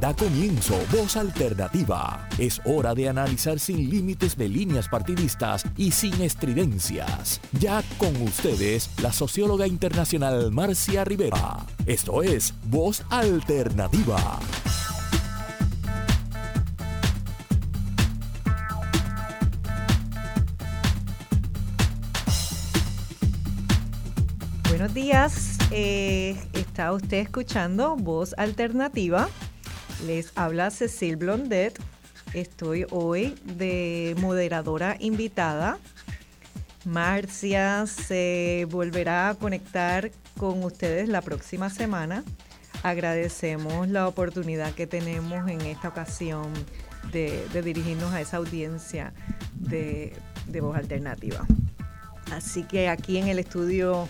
Da comienzo Voz Alternativa. Es hora de analizar sin límites de líneas partidistas y sin estridencias. Ya con ustedes, la socióloga internacional Marcia Rivera. Esto es Voz Alternativa. Buenos días, eh, está usted escuchando Voz Alternativa les habla Cecil Blondet. Estoy hoy de moderadora invitada. Marcia se volverá a conectar con ustedes la próxima semana. Agradecemos la oportunidad que tenemos en esta ocasión de, dirigirnos a esa audiencia de, de voz alternativa. Así que aquí en el estudio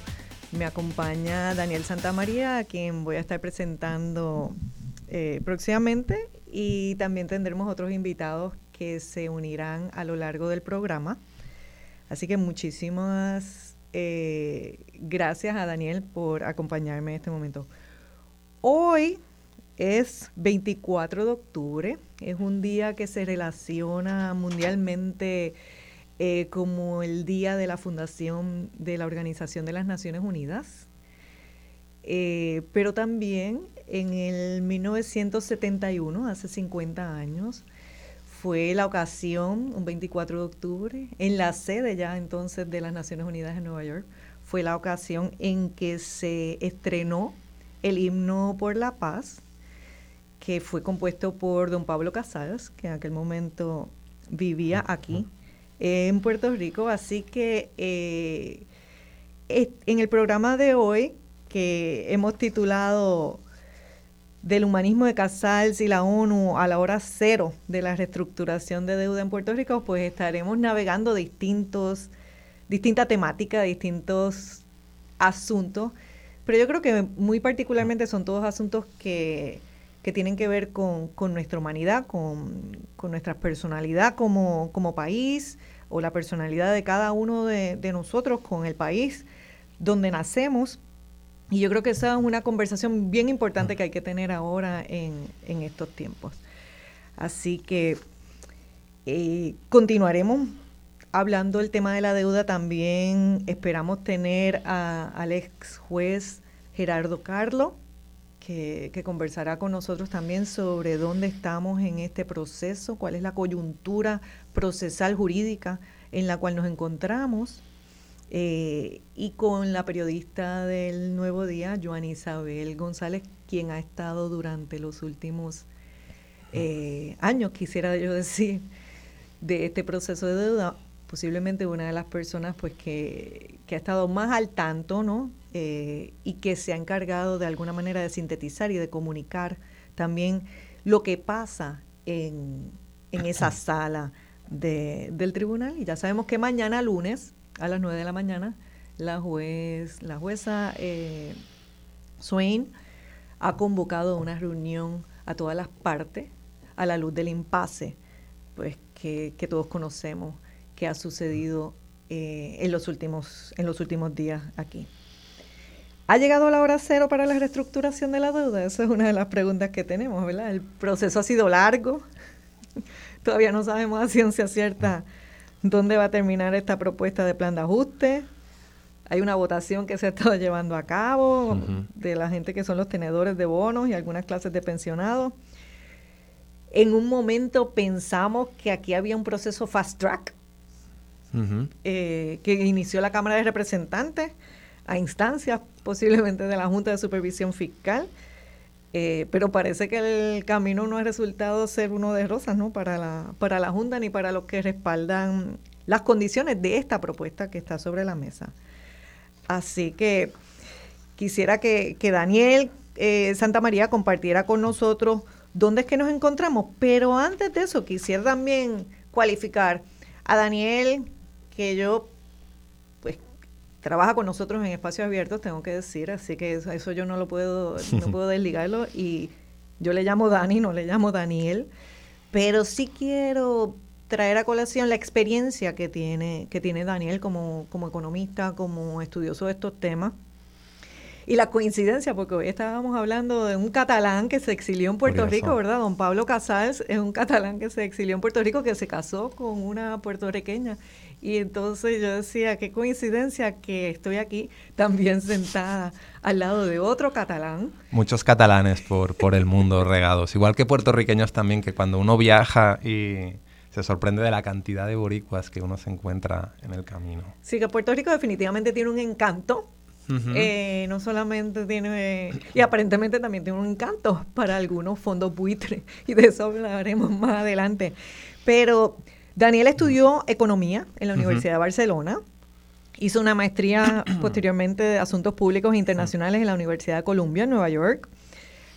me acompaña Daniel Santamaría, a quien voy a estar presentando eh, próximamente y también tendremos otros invitados que se unirán a lo largo del programa. Así que muchísimas eh, gracias a Daniel por acompañarme en este momento. Hoy es 24 de octubre, es un día que se relaciona mundialmente eh, como el día de la fundación de la Organización de las Naciones Unidas. pero también en el 1971, hace 50 años, fue la ocasión, un 24 de octubre, en la sede ya entonces de las Naciones Unidas en Nueva York, fue la ocasión en que se estrenó el himno por la paz, que fue compuesto por don Pablo Casadas, que en aquel momento vivía aquí en Puerto Rico. Así que eh, en el programa de hoy, que hemos titulado del humanismo de Casals y la ONU a la hora cero de la reestructuración de deuda en Puerto Rico, pues estaremos navegando distintos, distintas temáticas, distintos asuntos, pero yo creo que muy particularmente son todos asuntos que, que tienen que ver con, con nuestra humanidad, con, con, nuestra personalidad como, como país o la personalidad de cada uno de nosotros con el país donde nacemos y yo creo que esa es una conversación bien importante que hay que tener ahora en, estos tiempos. Así que eh, continuaremos hablando del tema de la deuda. También esperamos tener al ex juez Gerardo Carlo, que, que, conversará con nosotros también sobre dónde estamos en este proceso, cuál es la coyuntura procesal jurídica en la cual nos encontramos eh, y con la periodista del Nuevo Día, Joan Isabel González, quien ha estado durante los últimos eh, años, quisiera yo decir, de este proceso de deuda, posiblemente una de las personas pues que, ha estado más al tanto, ¿no? Eh, y que se ha encargado de alguna manera de sintetizar y de comunicar también lo que pasa en, en esa sala de, del tribunal. Y ya sabemos que mañana lunes a las 9 de la mañana, la, juez, la jueza eh, Swain ha convocado una reunión a todas las partes a la luz del impasse pues, que, todos conocemos que ha sucedido eh, en, los últimos, en los últimos días aquí. ¿Ha llegado la hora cero para la reestructuración de la deuda? Esa es una de las preguntas que tenemos, ¿verdad? El proceso ha sido largo, todavía no sabemos a ciencia cierta dónde va a terminar esta propuesta de plan de ajuste. Hay una votación que se ha estado llevando a cabo de la gente que son los tenedores de bonos y algunas clases de pensionados. En un momento pensamos que aquí había un proceso fast track eh, que inició la Cámara de Representantes a instancias posiblemente de la Junta de Supervisión Fiscal eh, pero parece que el camino no ha resultado ser uno de rosas, ¿no? Para la, para la Junta ni para los que respaldan las condiciones de esta propuesta que está sobre la mesa. Así que quisiera que, Daniel eh, Santa María compartiera con nosotros dónde es que nos encontramos. Pero antes de eso, quisiera también cualificar a Daniel, que yo trabaja con nosotros en espacios abiertos, tengo que decir, así que eso, yo no lo puedo, no puedo desligarlo. Y yo le llamo Dani, no le llamo Daniel, pero sí quiero traer a colación la experiencia que tiene, que tiene Daniel como, como economista, como estudioso de estos temas. Y la coincidencia, porque hoy estábamos hablando de un catalán que se exilió en Puerto Rico, ¿verdad? Don Pablo Casals es un catalán que se exilió en Puerto Rico, que se casó con una puertorriqueña. Y entonces yo decía, qué coincidencia que estoy aquí también sentada al lado de otro catalán. Muchos catalanes por, por el mundo regados, igual que puertorriqueños también, que cuando uno viaja y se sorprende de la cantidad de boricuas que uno se encuentra en el camino. Sí, que Puerto Rico definitivamente tiene un encanto. Eh, no solamente tiene, y aparentemente también tiene un encanto para algunos fondos buitres, y de eso hablaremos más adelante. Pero Daniel estudió economía en la Universidad de Barcelona, hizo una maestría posteriormente de Asuntos Públicos Internacionales en la Universidad de Columbia, en Nueva York.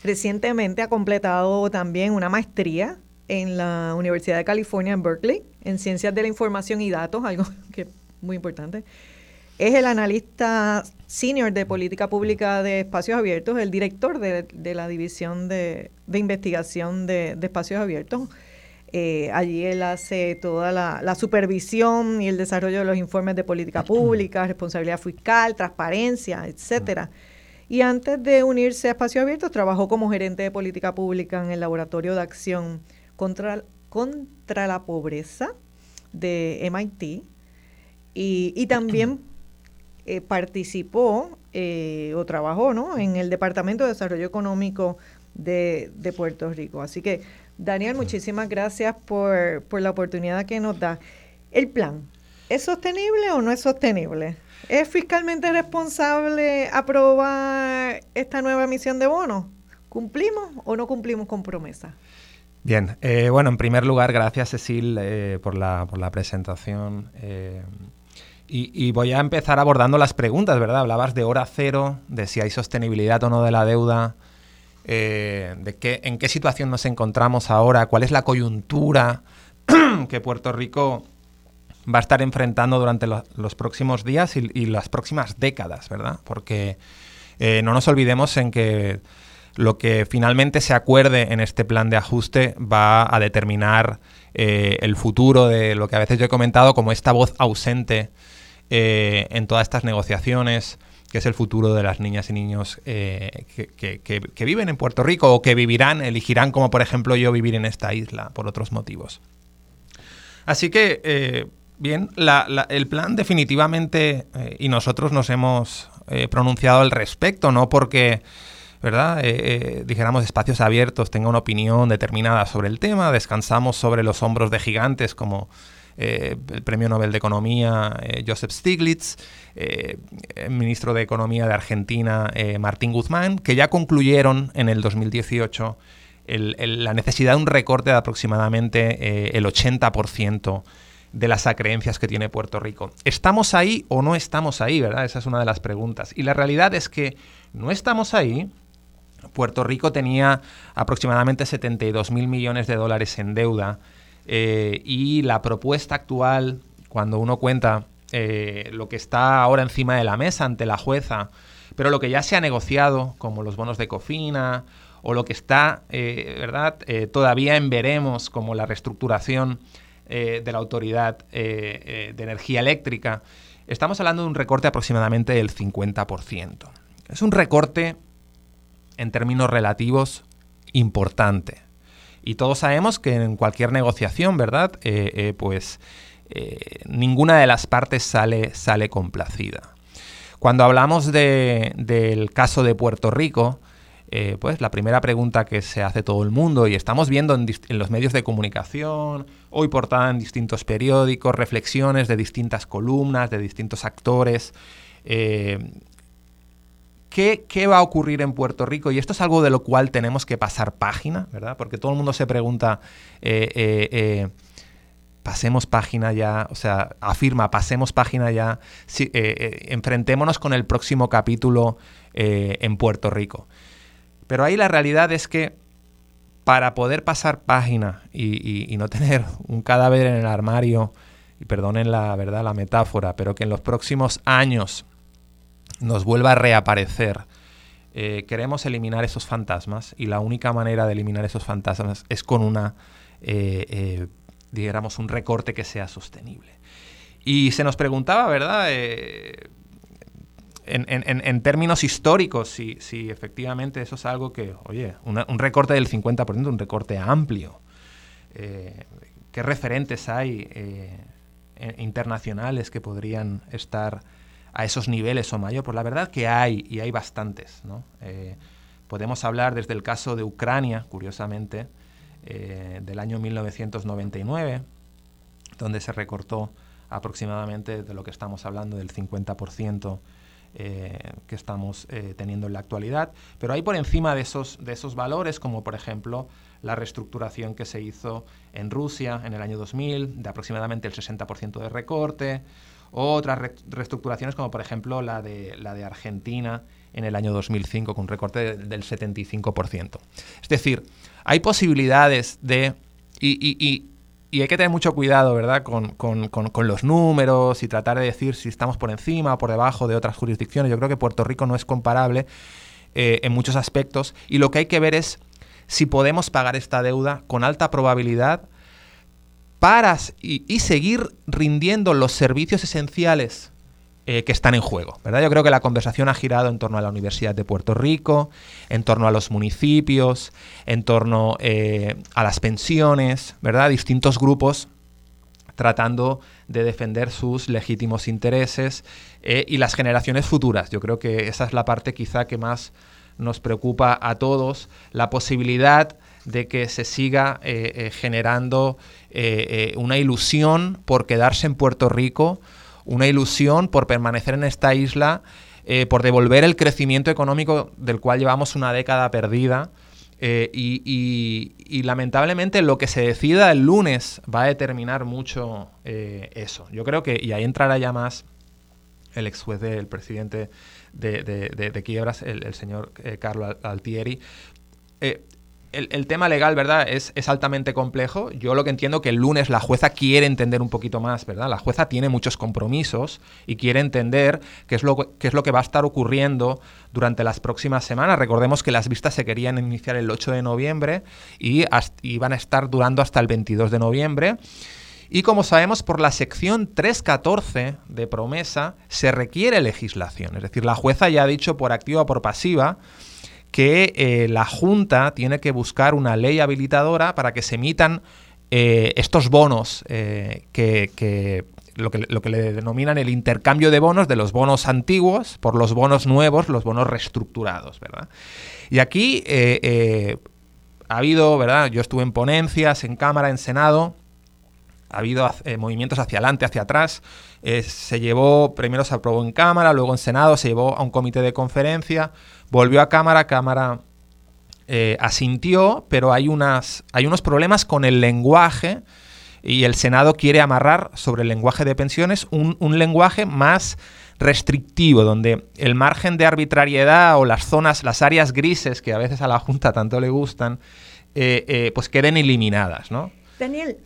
Recientemente ha completado también una maestría en la Universidad de California en Berkeley, en Ciencias de la Información y Datos, algo que es muy importante. Es el analista senior de política pública de espacios abiertos, el director de, la división de, investigación de, espacios abiertos. Eh, allí él hace toda la, supervisión y el desarrollo de los informes de política pública, responsabilidad fiscal, transparencia, etcétera. Y antes de unirse a Espacios Abiertos, trabajó como gerente de política pública en el Laboratorio de Acción contra, contra la pobreza de MIT y, también eh, participó eh, o trabajó ¿no? en el Departamento de Desarrollo Económico de, Puerto Rico. Así que, Daniel, muchísimas gracias por, por la oportunidad que nos da. El plan, ¿es sostenible o no es sostenible? ¿Es fiscalmente responsable aprobar esta nueva emisión de bonos? ¿Cumplimos o no cumplimos con promesa? Bien, eh, bueno, en primer lugar, gracias Cecil eh, por, la, por, la, presentación. Eh, y, voy a empezar abordando las preguntas, ¿verdad? Hablabas de hora cero, de si hay sostenibilidad o no de la deuda, de qué, en qué situación nos encontramos ahora, cuál es la coyuntura que Puerto Rico va a estar enfrentando durante los próximos días y, las próximas décadas, ¿verdad? Porque no nos olvidemos en que lo que finalmente se acuerde en este plan de ajuste va a determinar eh, el futuro de lo que a veces yo he comentado como esta voz ausente eh, en todas estas negociaciones, que es el futuro de las niñas y niños eh, que, viven en Puerto Rico o que vivirán, elegirán como por ejemplo yo vivir en esta isla por otros motivos. Así que, bien, el plan definitivamente, y nosotros nos hemos pronunciado al respecto, no porque ¿verdad? Eh, eh, dijéramos espacios abiertos, tenga una opinión determinada sobre el tema, descansamos sobre los hombros de gigantes como eh, el Premio Nobel de Economía Joseph Stiglitz, el ministro de Economía de Argentina Martín Guzmán, que ya concluyeron en el 2018 la necesidad de un recorte de aproximadamente el 80% de las acreencias que tiene Puerto Rico. ¿Estamos ahí o no estamos ahí? ¿verdad? Esa es una de las preguntas. Y la realidad es que no estamos ahí Puerto Rico tenía aproximadamente 72 mil millones de dólares en deuda eh, y la propuesta actual, cuando uno cuenta eh, lo que está ahora encima de la mesa ante la jueza, pero lo que ya se ha negociado, como los bonos de cofina, o lo que está, eh, ¿verdad?, todavía en veremos, como la reestructuración de la Autoridad de Energía Eléctrica, estamos hablando de un recorte aproximadamente del 50%. Es un recorte en términos relativos importante. Y todos sabemos que en cualquier negociación, ¿verdad? Eh, eh, pues eh, ninguna de las partes sale, sale complacida. Cuando hablamos del caso de Puerto Rico, pues la primera pregunta que se hace todo el mundo, y estamos viendo en, los medios de comunicación, hoy portada en distintos periódicos, reflexiones de distintas columnas, de distintos actores, ¿Qué, va a ocurrir en Puerto Rico? Y esto es algo de lo cual tenemos que pasar página, ¿verdad? Porque todo el mundo se pregunta, eh, eh, eh, pasemos página ya, o sea, afirma, pasemos página ya, enfrentémonos con el próximo capítulo en Puerto Rico. Pero ahí la realidad es que para poder pasar página y, y no tener un cadáver en el armario, y perdonen la verdad, la metáfora, pero que en los próximos años nos vuelva a reaparecer. Eh, queremos eliminar esos fantasmas y la única manera de eliminar esos fantasmas es con una, eh, eh, digamos, un recorte que sea sostenible. Y se nos preguntaba, ¿verdad? en, términos históricos, si, si, efectivamente eso es algo que, oye, un recorte del 50%, un recorte amplio. Eh, ¿Qué referentes hay eh, internacionales que podrían estar a esos niveles o mayor? Pues la verdad que hay, y hay bastantes. ¿no? Eh, podemos hablar desde el caso de Ucrania, curiosamente, del año 1999, donde se recortó aproximadamente de lo que estamos hablando del 50% eh, que estamos eh, teniendo en la actualidad. Pero hay por encima de esos, de esos valores, como por ejemplo la reestructuración que se hizo en Rusia en el año 2000, de aproximadamente el 60% de recorte, otras reestructuraciones como por ejemplo la de, la de Argentina en el año 2005 con un recorte del 75%. Es decir, hay posibilidades de... y, y hay que tener mucho cuidado, ¿verdad?, con, los números y tratar de decir si estamos por encima o por debajo de otras jurisdicciones. Yo creo que Puerto Rico no es comparable eh, en muchos aspectos y lo que hay que ver es si podemos pagar esta deuda con alta probabilidad para y seguir rindiendo los servicios esenciales eh, que están en juego. ¿verdad? Yo creo que la conversación ha girado en torno a la Universidad de Puerto Rico, en torno a los municipios, en torno eh, a las pensiones, ¿verdad? distintos grupos tratando de defender sus legítimos intereses eh, y las generaciones futuras. Yo creo que esa es la parte quizá que más nos preocupa a todos, la posibilidad de que se siga generando una ilusión por quedarse en Puerto Rico una ilusión por permanecer en esta isla, eh, por devolver el crecimiento económico del cual llevamos una década perdida. Eh, y, lamentablemente lo que se decida el lunes va a determinar mucho eh, eso. Yo creo que, y ahí entrará ya más el ex juez del presidente de, quiebras, el, señor Carlos Altieri, el, tema legal, ¿verdad? Es, altamente complejo. Yo lo que entiendo que el lunes la jueza quiere entender un poquito más, ¿verdad? La jueza tiene muchos compromisos y quiere entender qué es lo, es lo que va a estar ocurriendo durante las próximas semanas. Recordemos que las vistas se querían iniciar el 8 de noviembre y van a estar durando hasta el 22 de noviembre. Y como sabemos, por la sección 314 de promesa se requiere legislación. Es decir, la jueza ya ha dicho por activa o por pasiva que eh, la Junta tiene que buscar una ley habilitadora para que se emitan eh, estos bonos eh, que, lo que, lo que le denominan el intercambio de bonos de los bonos antiguos por los bonos nuevos, los bonos reestructurados, ¿verdad? Y aquí ha habido, ¿verdad? Yo estuve en ponencias, en Cámara, en Senado, ha habido movimientos hacia adelante, hacia atrás. se llevó, primero se aprobó en Cámara, luego en Senado, se llevó a un comité de conferencia. Volvió a Cámara, Cámara eh, asintió, pero hay, unas, hay unos problemas con el lenguaje y el Senado quiere amarrar sobre el lenguaje de pensiones un, lenguaje más restrictivo, donde el margen de arbitrariedad o las zonas, las áreas grises que a veces a la Junta tanto le gustan, eh, eh, pues queden eliminadas, ¿no? Daniel,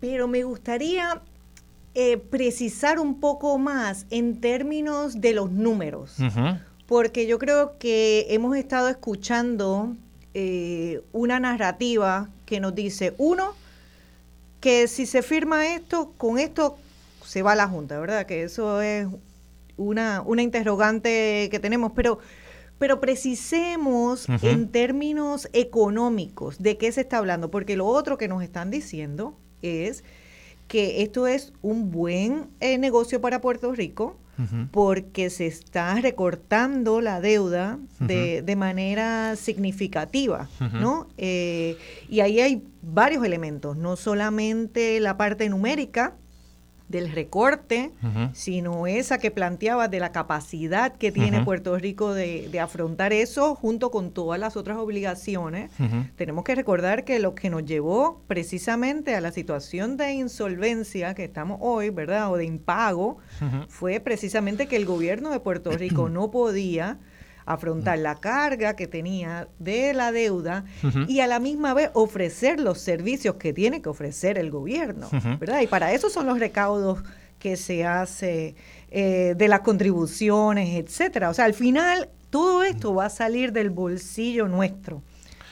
pero me gustaría precisar un poco más en términos de los números porque yo creo que hemos estado escuchando eh, una narrativa que nos dice, uno, que si se firma esto, con esto se va a la Junta, ¿verdad? Que eso es una, una interrogante que tenemos, pero, pero precisemos en términos económicos de qué se está hablando, porque lo otro que nos están diciendo es que esto es un buen eh, negocio para Puerto Rico, porque se está recortando la deuda de, de, manera significativa, ¿no? Eh, y ahí hay varios elementos, no solamente la parte numérica, del recorte, sino esa que planteaba de la capacidad que tiene Puerto Rico de, afrontar eso junto con todas las otras obligaciones. Tenemos que recordar que lo que nos llevó precisamente a la situación de insolvencia que estamos hoy, ¿verdad? O de impago, fue precisamente que el gobierno de Puerto Rico no podía afrontar la carga que tenía de la deuda y a la misma vez ofrecer los servicios que tiene que ofrecer el gobierno, ¿verdad? Y para eso son los recaudos que se hace eh, de las contribuciones, etcétera. O sea, al final todo esto va a salir del bolsillo nuestro,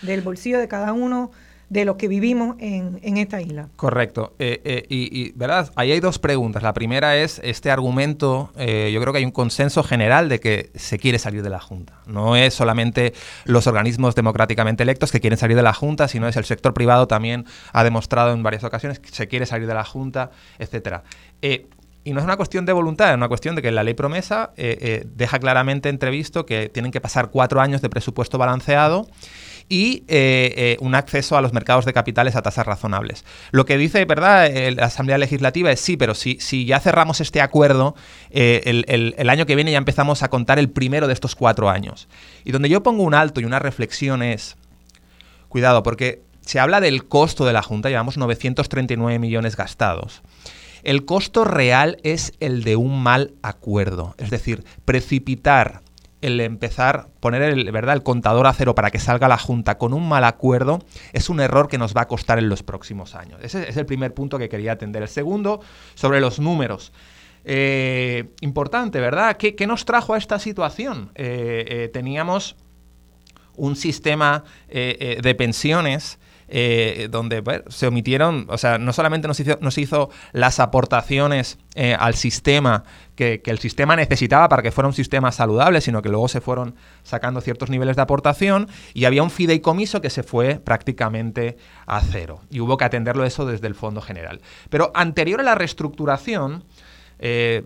del bolsillo de cada uno de lo que vivimos en, en esta isla. Correcto. Eh, eh, y, ¿verdad? Ahí hay dos preguntas. La primera es este argumento, eh, yo creo que hay un consenso general de que se quiere salir de la Junta. No es solamente los organismos democráticamente electos que quieren salir de la Junta, sino es el sector privado también ha demostrado en varias ocasiones que se quiere salir de la Junta, etcétera. y no es una cuestión de voluntad, es una cuestión de que la ley promesa deja claramente entrevisto que tienen que pasar cuatro años de presupuesto balanceado y eh, eh, un acceso a los mercados de capitales a tasas razonables. Lo que dice, ¿verdad?, la Asamblea Legislativa es sí, pero si, si ya cerramos este acuerdo, eh, el, el, año que viene ya empezamos a contar el primero de estos cuatro años. Y donde yo pongo un alto y una reflexión es, cuidado, porque se habla del costo de la Junta, llevamos 939 millones gastados. El costo real es el de un mal acuerdo, es decir, precipitar el empezar, poner el, ¿verdad? el contador a cero para que salga la Junta con un mal acuerdo es un error que nos va a costar en los próximos años. Ese es el primer punto que quería atender. El segundo, sobre los números. Eh, importante, ¿verdad? ¿Qué, nos trajo a esta situación? Eh, eh, teníamos un sistema de pensiones eh, donde se omitieron, o sea, no solamente nos hizo, hizo las aportaciones eh, al sistema que, el sistema necesitaba para que fuera un sistema saludable, sino que luego se fueron sacando ciertos niveles de aportación y había un fideicomiso que se fue prácticamente a cero. Y hubo que atenderlo eso desde el Fondo General. Pero anterior a la reestructuración, eh,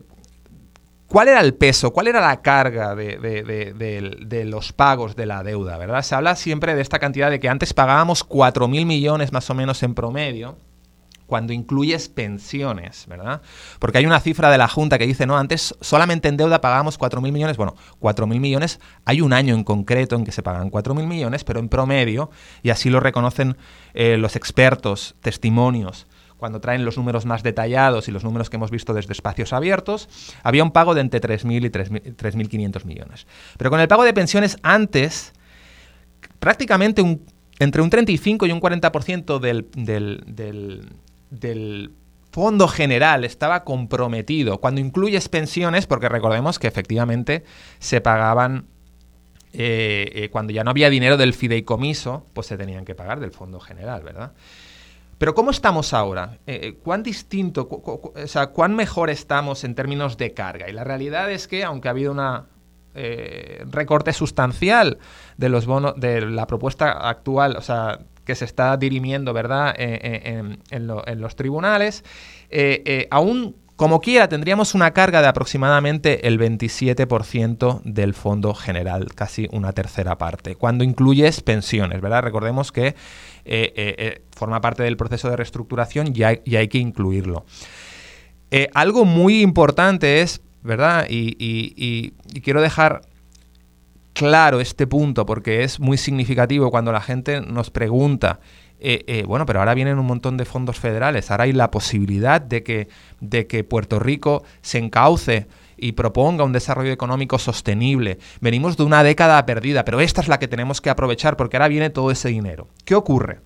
¿Cuál era el peso, cuál era la carga de, los pagos de la deuda? ¿verdad? Se habla siempre de esta cantidad de que antes pagábamos 4.000 millones más o menos en promedio, cuando incluyes pensiones, ¿verdad? Porque hay una cifra de la Junta que dice, no, antes solamente en deuda pagábamos 4.000 millones. Bueno, 4.000 millones, hay un año en concreto en que se pagan 4.000 millones, pero en promedio, y así lo reconocen eh, los expertos, testimonios cuando traen los números más detallados y los números que hemos visto desde espacios abiertos, había un pago de entre 3.000 y 3.500 millones. Pero con el pago de pensiones antes, prácticamente un, entre un 35 y un 40% del, del, del, fondo general estaba comprometido. Cuando incluyes pensiones, porque recordemos que efectivamente se pagaban eh, eh, cuando ya no había dinero del fideicomiso, pues se tenían que pagar del fondo general, ¿verdad? Pero ¿cómo estamos ahora? Eh, eh, ¿Cuán distinto, o sea, cuán mejor estamos en términos de carga? Y la realidad es que, aunque ha habido un eh, recorte sustancial de los bonos, de la propuesta actual, o sea, que se está dirimiendo, ¿verdad?, en, los tribunales, aún como quiera, tendríamos una carga de aproximadamente el 27% del fondo general, casi una tercera parte, cuando incluyes pensiones, ¿verdad? Recordemos que eh, eh, eh, forma parte del proceso de reestructuración y hay, hay que incluirlo. algo muy importante es, ¿verdad? y quiero dejar claro este punto porque es muy significativo cuando la gente nos pregunta eh, eh, bueno, pero ahora vienen un montón de fondos federales, ahora hay la posibilidad de que, de que Puerto Rico se encauce y proponga un desarrollo económico sostenible. Venimos de una década perdida, pero esta es la que tenemos que aprovechar porque ahora viene todo ese dinero. ¿Qué ocurre?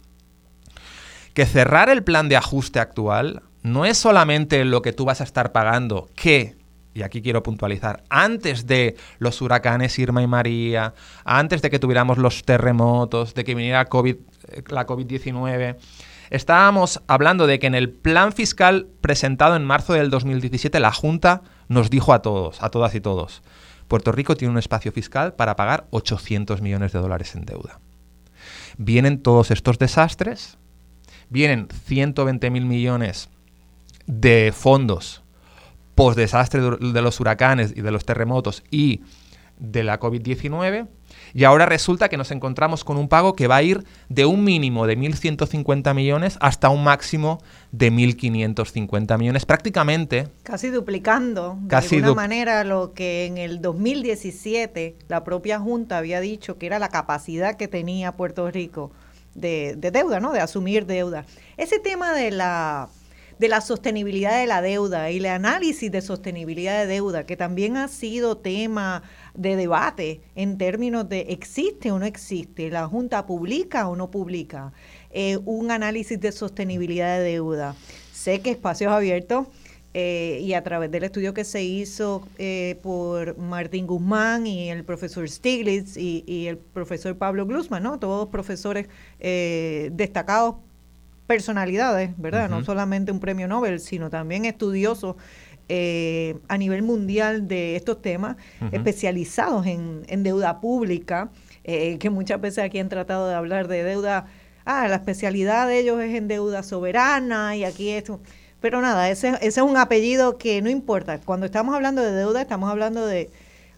Que cerrar el plan de ajuste actual no es solamente lo que tú vas a estar pagando, que y aquí quiero puntualizar, antes de los huracanes Irma y María, antes de que tuviéramos los terremotos, de que viniera COVID, la COVID-19, estábamos hablando de que en el plan fiscal presentado en marzo del 2017 la Junta nos dijo a todos, a todas y todos, Puerto Rico tiene un espacio fiscal para pagar 800 millones de dólares en deuda. Vienen todos estos desastres, vienen 120 mil millones de fondos post-desastre de los huracanes y de los terremotos y de la COVID-19. Y ahora resulta que nos encontramos con un pago que va a ir de un mínimo de 1.150 millones hasta un máximo de 1.550 millones, prácticamente. Casi duplicando, de alguna manera, lo que en el 2017 la propia Junta había dicho que era la capacidad que tenía Puerto Rico de, de deuda, ¿no? De asumir deuda. Ese tema de la de la sostenibilidad de la deuda y el análisis de sostenibilidad de deuda, que también ha sido tema de debate en términos de existe o no existe, la Junta publica o no publica eh, un análisis de sostenibilidad de deuda. Sé que Espacios Abiertos eh, y a través del estudio que se hizo eh, por Martín Guzmán y el profesor Stiglitz y, el profesor Pablo Glusman, ¿no? Todos profesores eh, destacados, personalidades, ¿verdad? No solamente un premio Nobel, sino también estudiosos a nivel mundial de estos temas, especializados en, en, deuda pública, que muchas veces aquí han tratado de hablar de deuda, ah, la especialidad de ellos es en deuda soberana y aquí esto pero nada, ese, ese es un apellido que no importa. Cuando estamos hablando de deuda, estamos hablando de,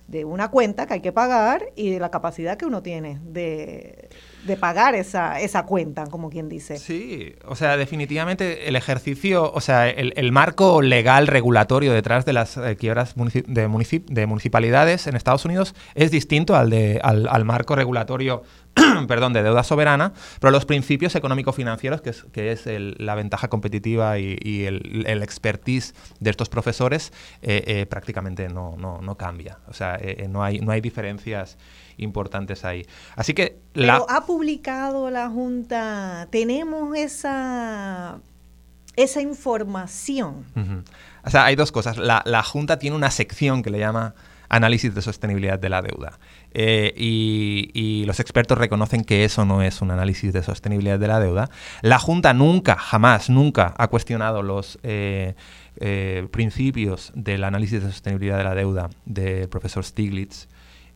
de una cuenta que hay que pagar y de la capacidad que uno tiene de, de pagar esa, esa cuenta, como quien dice. Sí, o sea, definitivamente el ejercicio, o sea, el, el marco legal regulatorio detrás de las eh, quiebras de, de, municipalidades en Estados Unidos es distinto al, de, al, al marco regulatorio perdón, de deuda soberana, pero los principios económico-financieros, que es, que es la ventaja competitiva y, el, expertise de estos profesores, eh, eh, prácticamente no, no, no, cambia. O sea, no, hay, no hay diferencias importantes ahí. Así que... La... ha publicado la Junta, tenemos esa, esa información. O sea, hay dos cosas. La, la, Junta tiene una sección que le llama análisis de sostenibilidad de la deuda. Eh, y, los expertos reconocen que eso no es un análisis de sostenibilidad de la deuda. La Junta nunca, jamás, nunca ha cuestionado los eh, eh, principios del análisis de sostenibilidad de la deuda del profesor Stiglitz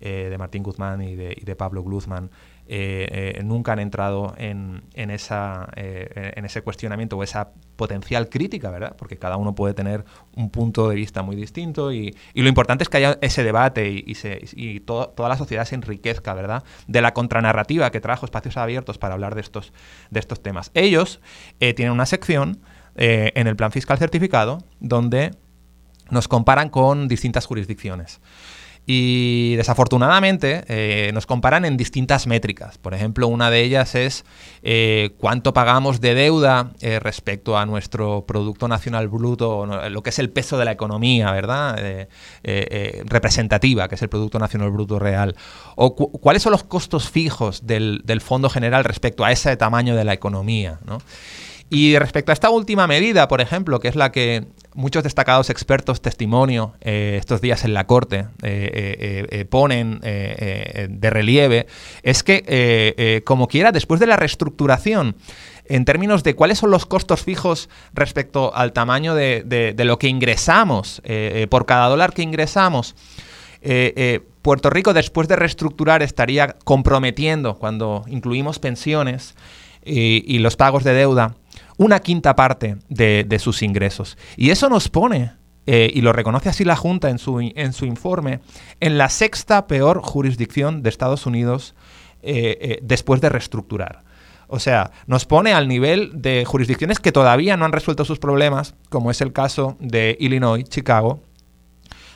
eh, de Martín Guzmán y de, Pablo Guzmán, eh, eh, nunca han entrado en, esa, en ese cuestionamiento o esa potencial crítica, ¿verdad? Porque cada uno puede tener un punto de vista muy distinto y, lo importante es que haya ese debate y, toda la sociedad se enriquezca, ¿verdad? De la contranarrativa que trajo espacios abiertos para hablar de estos, de estos temas. Ellos tienen una sección en el plan fiscal certificado donde nos comparan con distintas jurisdicciones. Y desafortunadamente eh, nos comparan en distintas métricas. Por ejemplo, una de ellas es eh, cuánto pagamos de deuda eh, respecto a nuestro Producto Nacional Bruto, lo que es el peso de la economía, ¿verdad? representativa, que es el Producto Nacional Bruto real. O cuáles son los costos fijos del, del, Fondo General respecto a ese tamaño de la economía, ¿no? Y respecto a esta última medida, por ejemplo, que es la que muchos destacados expertos testimonio eh, estos días en la Corte eh, eh, ponen de relieve, es que, como quiera, después de la reestructuración, en términos de cuáles son los costos fijos respecto al tamaño de, lo que ingresamos por cada dólar que ingresamos, Puerto Rico después de reestructurar estaría comprometiendo, cuando incluimos pensiones y los pagos de deuda, una quinta parte de, sus ingresos. Y eso nos pone, eh, y lo reconoce así la Junta en su, en su informe, en la sexta peor jurisdicción de Estados Unidos eh, eh, después de reestructurar. O sea, nos pone al nivel de jurisdicciones que todavía no han resuelto sus problemas, como es el caso de Illinois, Chicago,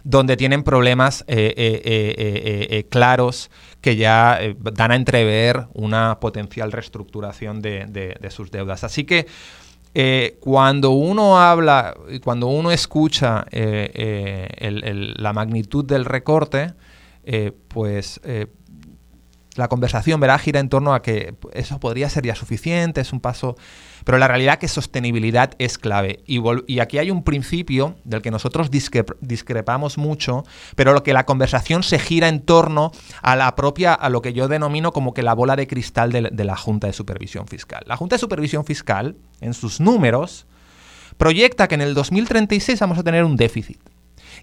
donde tienen problemas claros que ya eh, dan a entrever una potencial reestructuración de, sus deudas. Así que eh, cuando uno habla, cuando uno escucha eh, la magnitud del recorte, pues la conversación verá gira en torno a que eso podría ser ya suficiente, es un paso pero la realidad es que sostenibilidad es clave. Y, aquí hay un principio del que nosotros discrepamos mucho, pero lo que la conversación se gira en torno a la propia, a lo que yo denomino como que la bola de cristal de, la Junta de Supervisión Fiscal. La Junta de Supervisión Fiscal, en sus números, proyecta que en el 2036 vamos a tener un déficit.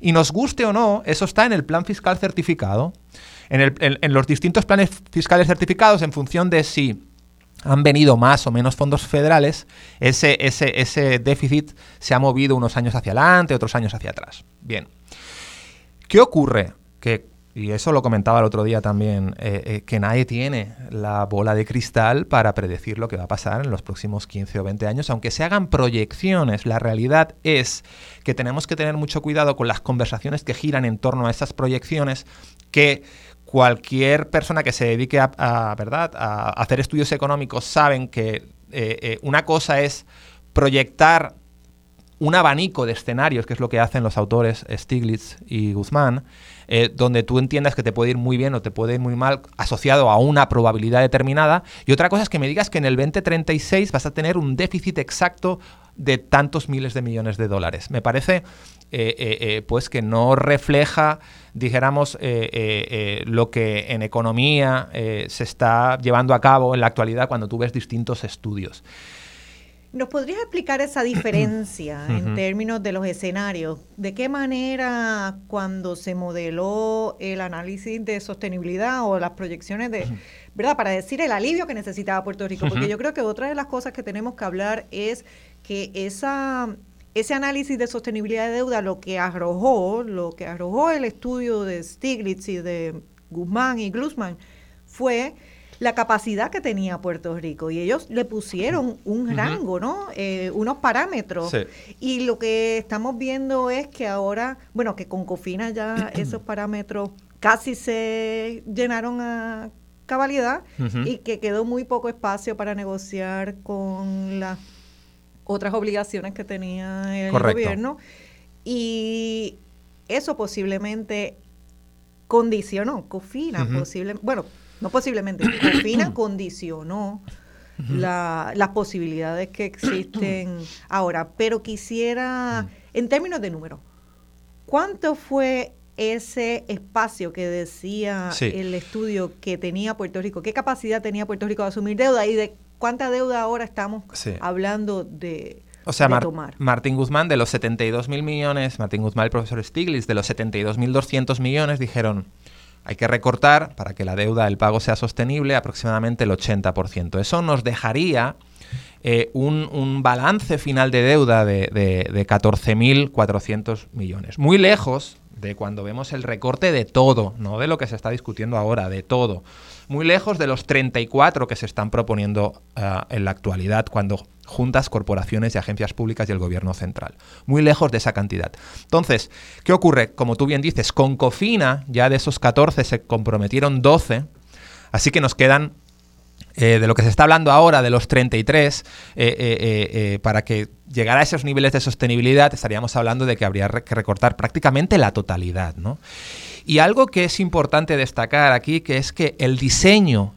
Y nos guste o no, eso está en el plan fiscal certificado, en los distintos planes fiscales certificados en función de si han venido más o menos fondos federales, ese, ese, ese déficit se ha movido unos años hacia adelante, otros años hacia atrás. Bien. ¿Qué ocurre? Que, y eso lo comentaba el otro día también, eh, eh, que nadie tiene la bola de cristal para predecir lo que va a pasar en los próximos 15 o 20 años, aunque se hagan proyecciones. La realidad es que tenemos que tener mucho cuidado con las conversaciones que giran en torno a esas proyecciones que cualquier persona que se dedique a, ¿verdad? a hacer estudios económicos saben que eh, eh, una cosa es proyectar un abanico de escenarios, que es lo que hacen los autores Stiglitz y Guzmán, eh, donde tú entiendas que te puede ir muy bien o te puede ir muy mal asociado a una probabilidad determinada. Y otra cosa es que me digas que en el 2036 vas a tener un déficit exacto de tantos miles de millones de dólares. Me parece eh, eh, pues que no refleja, dijéramos, lo que en economía se está llevando a cabo en la actualidad cuando tú ves distintos estudios. ¿Nos podrías explicar esa diferencia en términos de los escenarios? ¿De qué manera cuando se modeló el análisis de sostenibilidad o las proyecciones de, ¿verdad? Para decir el alivio que necesitaba Puerto Rico, porque yo creo que otra de las cosas que tenemos que hablar es que esa ese análisis de sostenibilidad de deuda lo que arrojó, lo que arrojó el estudio de Stiglitz y de Guzmán y Glusman fue la capacidad que tenía Puerto Rico. Y ellos le pusieron un rango, ¿no? Eh, unos parámetros. Y lo que estamos viendo es que ahora, bueno, que con Cofina ya esos parámetros casi se llenaron a cabalidad y que quedó muy poco espacio para negociar con las otras obligaciones que tenía el gobierno. Y eso posiblemente condicionó, Cofina, posiblemente, bueno, no posiblemente, Cofina condicionó las posibilidades que existen ahora, pero quisiera, en términos de número, ¿cuánto fue ese espacio que decía el estudio que tenía Puerto Rico? ¿Qué capacidad tenía Puerto Rico de asumir deuda y de cuánta deuda ahora estamos hablando de, o sea, Martín Guzmán, de los 72 mil millones, Martín Guzmán, el profesor Stiglitz, de los 72 mil 200 millones, dijeron, hay que recortar para que la deuda del pago sea sostenible aproximadamente el 80%. Eso nos dejaría eh, un, balance final de deuda de, de, de 14.400 millones. Muy lejos de cuando vemos el recorte de todo, no de lo que se está discutiendo ahora, de todo. Muy lejos de los 34 que se están proponiendo eh, en la actualidad cuando juntas, corporaciones y agencias públicas y el gobierno central. Muy lejos de esa cantidad. Entonces, ¿qué ocurre? Como tú bien dices, con Cofina ya de esos 14 se comprometieron 12, así que nos quedan eh, de lo que se está hablando ahora, de los 33, eh, eh, para que llegara a esos niveles de sostenibilidad, estaríamos hablando de que habría que recortar prácticamente la totalidad. ¿no? Y algo que es importante destacar aquí, que es que el diseño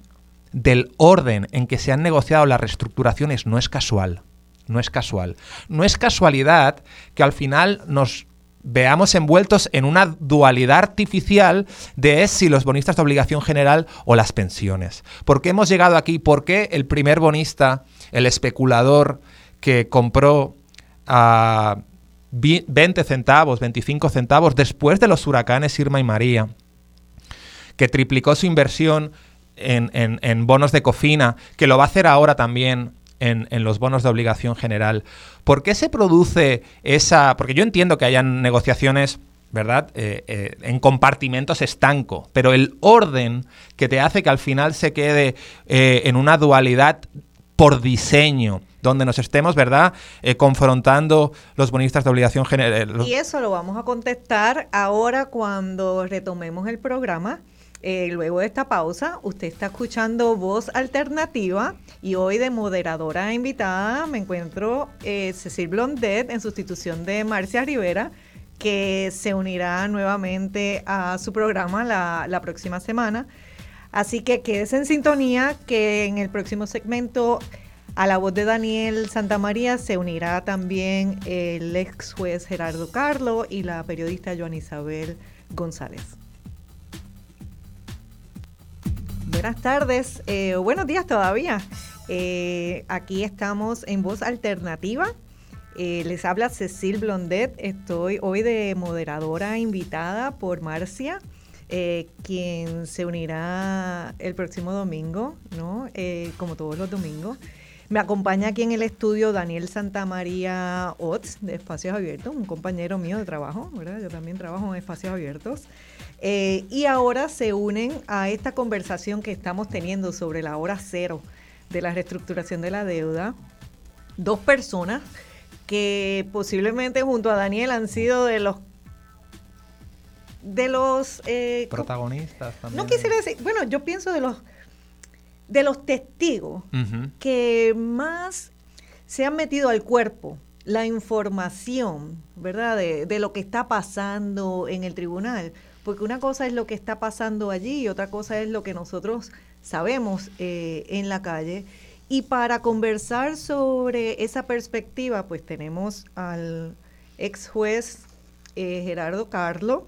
del orden en que se han negociado las reestructuraciones no es casual. No es casual. No es casualidad que al final nos veamos envueltos en una dualidad artificial de si los bonistas de obligación general o las pensiones. ¿Por qué hemos llegado aquí? ¿Por qué el primer bonista, el especulador que compró a 20 centavos, 25 centavos después de los huracanes Irma y María, que triplicó su inversión en, en bonos de cofina, que lo va a hacer ahora también en, los bonos de obligación general. ¿Por qué se produce esa...? Porque yo entiendo que hayan negociaciones... ¿verdad? Eh, eh, en compartimentos estanco, pero el orden que te hace que al final se quede eh, en una dualidad por diseño, donde nos estemos, ¿verdad?, confrontando los bonistas de obligación general. Y eso lo vamos a contestar ahora cuando retomemos el programa. Eh, luego de esta pausa, usted está escuchando Voz Alternativa y hoy de moderadora invitada me encuentro eh, Cecil Blondet en sustitución de Marcia Rivera, que se unirá nuevamente a su programa la, próxima semana. Así que quédese en sintonía que en el próximo segmento a la voz de Daniel Santamaría se unirá también el ex juez Gerardo Carlo y la periodista Joan Isabel González. Buenas tardes, eh, buenos días todavía. Eh, aquí estamos en Voz Alternativa. Eh, les habla Cecil Blondet. Estoy hoy de moderadora invitada por Marcia, quien se unirá el próximo domingo, ¿no? como todos los domingos. Me acompaña aquí en el estudio Daniel Santamaría Ots, de Espacios Abiertos, un compañero mío de trabajo, ¿verdad? Yo también trabajo en Espacios Abiertos. Eh, y ahora se unen a esta conversación que estamos teniendo sobre la hora cero de la reestructuración de la deuda, dos personas que posiblemente junto a Daniel han sido de los de los eh, protagonistas también. No quisiera decir, bueno, yo pienso de los de los testigos que más se han metido al cuerpo la información, ¿verdad? De, de, lo que está pasando en el tribunal. Porque una cosa es lo que está pasando allí y otra cosa es lo que nosotros sabemos eh, en la calle. Y para conversar sobre esa perspectiva, pues tenemos al ex juez eh, Gerardo Carlo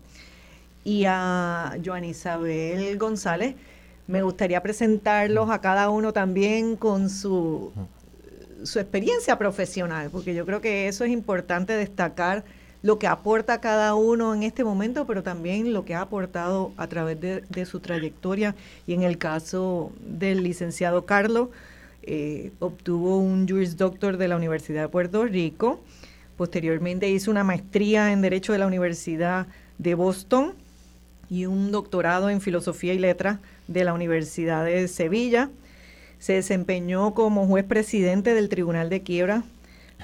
y a Joan Isabel González. Me gustaría presentarlos a cada uno también con su su experiencia profesional, porque yo creo que eso es importante destacar lo que aporta cada uno en este momento, pero también lo que ha aportado a través de, su trayectoria. Y en el caso del licenciado Carlos, eh, obtuvo un Juris Doctor de la Universidad de Puerto Rico. Posteriormente hizo una maestría en Derecho de la Universidad de Boston y un doctorado en Filosofía y Letras de la Universidad de Sevilla. Se desempeñó como juez presidente del Tribunal de Quiebra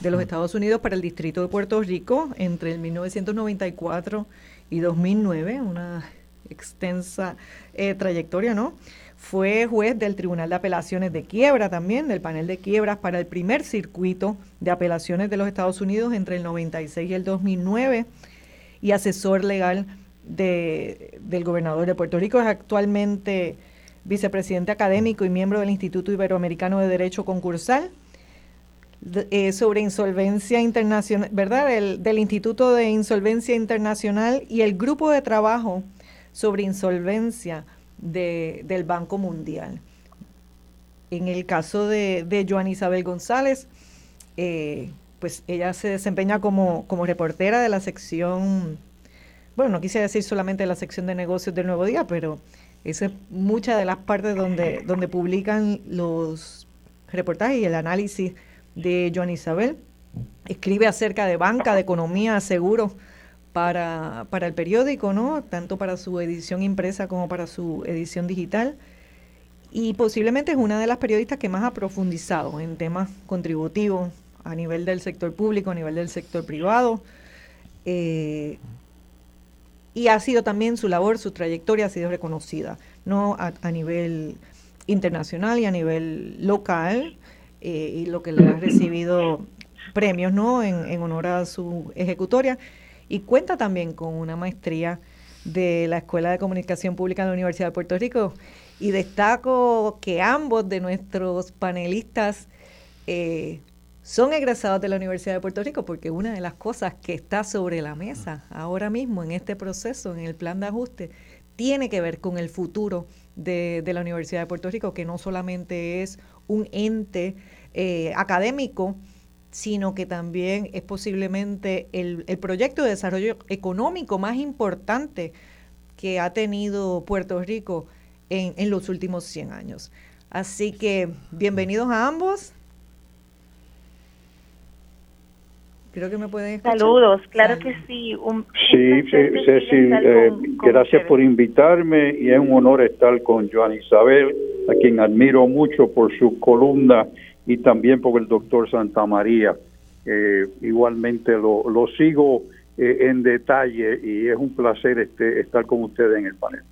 de los Estados Unidos para el Distrito de Puerto Rico entre el 1994 y 2009, una extensa eh, trayectoria, ¿no? Fue juez del Tribunal de Apelaciones de Quiebra también, del panel de quiebras para el primer circuito de apelaciones de los Estados Unidos entre el 96 y el 2009 y asesor legal de, del gobernador de Puerto Rico. Es actualmente vicepresidente académico y miembro del Instituto Iberoamericano de Derecho Concursal, eh, sobre insolvencia internacional, ¿verdad? Del, Instituto de Insolvencia Internacional y el grupo de trabajo sobre insolvencia del Banco Mundial. En el caso de, de Joan Isabel González, eh, pues ella se desempeña como, como reportera de la sección, bueno, no quise decir solamente la sección de negocios del Nuevo Día, pero esa es muchas de las partes donde, donde publican los reportajes y el análisis de Joan Isabel. Escribe acerca de banca, de economía, seguros para, para el periódico, ¿no? Tanto para su edición impresa como para su edición digital. Y posiblemente es una de las periodistas que más ha profundizado en temas contributivos a nivel del sector público, a nivel del sector privado. Eh, y ha sido también su labor, su trayectoria ha sido reconocida, no a, nivel internacional y a nivel local, eh, y lo que le ha recibido premios ¿no? En, honor a su ejecutoria, y cuenta también con una maestría de la Escuela de Comunicación Pública de la Universidad de Puerto Rico, y destaco que ambos de nuestros panelistas eh, son egresados de la Universidad de Puerto Rico porque una de las cosas que está sobre la mesa ahora mismo en este proceso, en el plan de ajuste, tiene que ver con el futuro de, la Universidad de Puerto Rico, que no solamente es un ente eh, académico, sino que también es posiblemente el, proyecto de desarrollo económico más importante que ha tenido Puerto Rico en, en los últimos 100 años. Así que bienvenidos a ambos. Creo que me pueden escuchar. Saludos, claro que sí. sí, Ceci, eh, gracias por invitarme y es un honor estar con Joan Isabel, a quien admiro mucho por su columna y también por el doctor Santa María. Eh, igualmente lo, lo sigo eh, en detalle y es un placer este, estar con ustedes en el panel.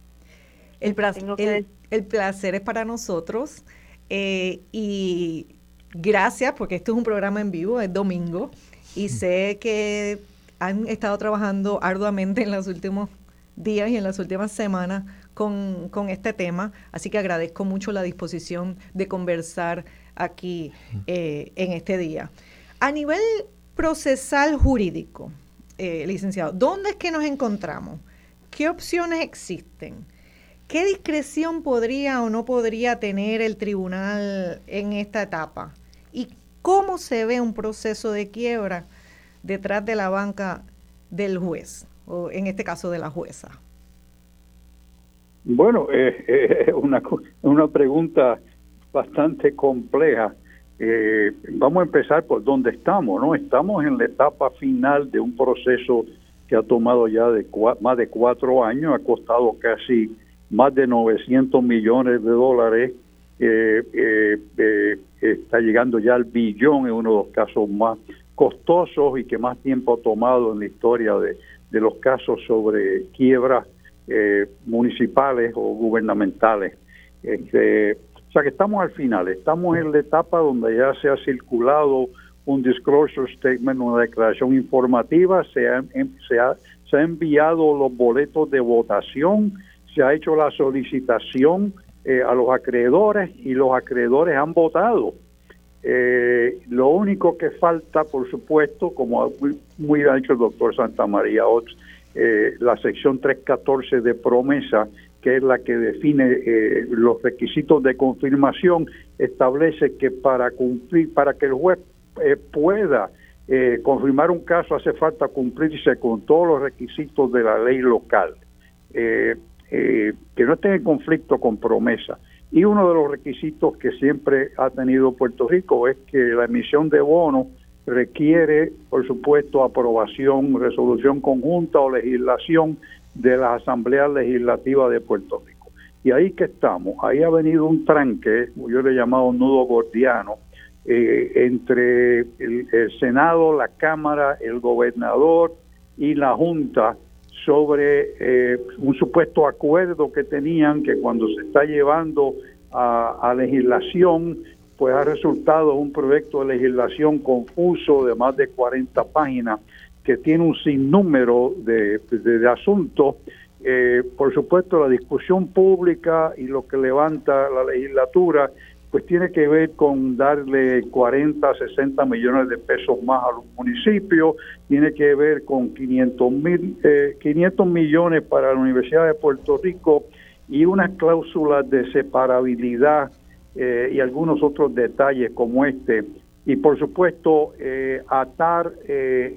El placer, el, el placer es para nosotros y gracias porque esto es un programa en vivo, es domingo y sé que han estado trabajando arduamente en los últimos días y en las últimas semanas con, este tema, así que agradezco mucho la disposición de conversar aquí eh, en este día. A nivel procesal jurídico, eh, licenciado, ¿dónde es que nos encontramos? ¿Qué opciones existen? ¿Qué discreción podría o no podría tener el tribunal en esta etapa? ¿Y cómo se ve un proceso de quiebra detrás de la banca del juez, o en este caso de la jueza? Bueno, es eh, eh, una, una pregunta bastante compleja. Eh, vamos a empezar por dónde estamos, ¿no? Estamos en la etapa final de un proceso que ha tomado ya de más de cuatro años, ha costado casi más de 900 millones de dólares está llegando ya al billón en uno de los casos más costosos y que más tiempo ha tomado en la historia de, los casos sobre quiebras eh, municipales o gubernamentales. Este, o sea que estamos al final, estamos en la etapa donde ya se ha circulado un disclosure statement, una declaración informativa, se ha, se ha enviado los boletos de votación, se ha hecho la solicitación eh, a los acreedores y los acreedores han votado. Eh, lo único que falta, por supuesto, como muy, muy ha dicho el doctor Santa María Ots, eh, la sección 314 de promesa, que es la que define los requisitos de confirmación, establece que para cumplir, para que el juez pueda confirmar un caso, hace falta cumplirse con todos los requisitos de la ley local. Eh, que no estén en conflicto con promesa. Y uno de los requisitos que siempre ha tenido Puerto Rico es que la emisión de bonos requiere, por supuesto, aprobación, resolución conjunta o legislación de la Asamblea Legislativa de Puerto Rico. Y ahí que estamos, ahí ha venido un tranque, yo le he llamado nudo gordiano, eh, entre el, Senado, la Cámara, el gobernador y la Junta sobre eh, un supuesto acuerdo que tenían que cuando se está llevando a, legislación, pues ha resultado un proyecto de legislación confuso de más de 40 páginas que tiene un sinnúmero de, de, asuntos. Eh, por supuesto, la discusión pública y lo que levanta la legislatura pues tiene que ver con darle 40, 60 millones de pesos más a los municipios, tiene que ver con 500, mil, 500 eh, millones para la Universidad de Puerto Rico y unas cláusulas de separabilidad eh, y algunos otros detalles como este. Y por supuesto, eh, atar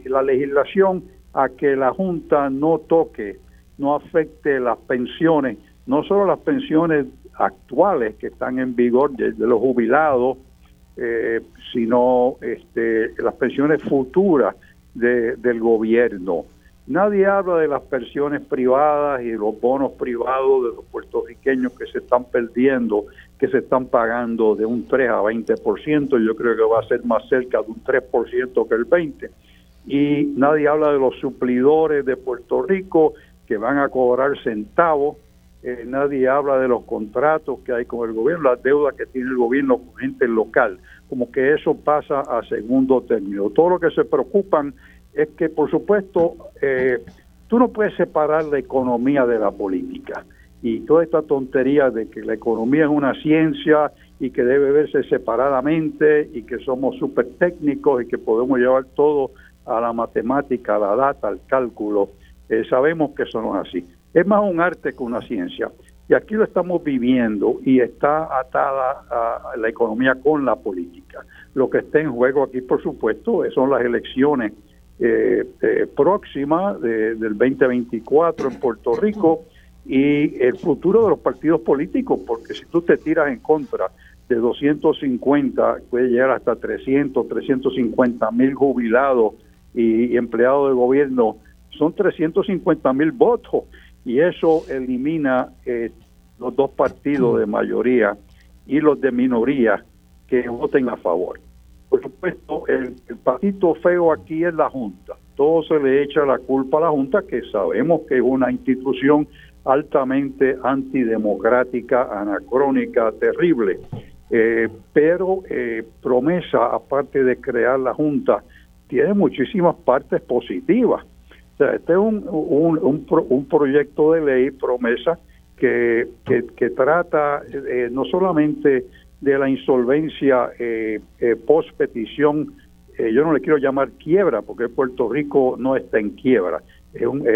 la legislación a que la Junta no toque, no afecte las pensiones, no solo las pensiones actuales que están en vigor de, los jubilados, eh, sino este, las pensiones futuras del gobierno. Nadie habla de las pensiones privadas y los bonos privados de los puertorriqueños que se están perdiendo, que se están pagando de un 3 a 20%, yo creo que va a ser más cerca de un 3% que el 20%. Y nadie habla de los suplidores de Puerto Rico que van a cobrar centavos eh, nadie habla de los contratos que hay con el gobierno, las deudas que tiene el gobierno con gente local, como que eso pasa a segundo término. Todo lo que se preocupan es que, por supuesto, eh, tú no puedes separar la economía de la política. Y toda esta tontería de que la economía es una ciencia y que debe verse separadamente y que somos súper técnicos y que podemos llevar todo a la matemática, a la data, al cálculo, eh, sabemos que eso no es así. Es más un arte que una ciencia. Y aquí lo estamos viviendo y está atada a la economía con la política. Lo que está en juego aquí, por supuesto, son las elecciones eh, eh, próximas del 2024 en Puerto Rico y el futuro de los partidos políticos, porque si tú te tiras en contra de 250, puede llegar hasta 300, 350 mil jubilados y empleados de gobierno, son 350 mil votos y eso elimina eh, los dos partidos de mayoría y los de minoría que voten a favor. Por supuesto, el, patito feo aquí es la Junta. Todo se le echa la culpa a la Junta, que sabemos que es una institución altamente antidemocrática, anacrónica, terrible. Eh, pero eh, promesa, aparte de crear la Junta, tiene muchísimas partes positivas este es un, un, un, proyecto de ley, promesa, que, que, trata eh, no solamente de la insolvencia eh, eh, post petición, yo no le quiero llamar quiebra, porque Puerto Rico no está en quiebra, es un,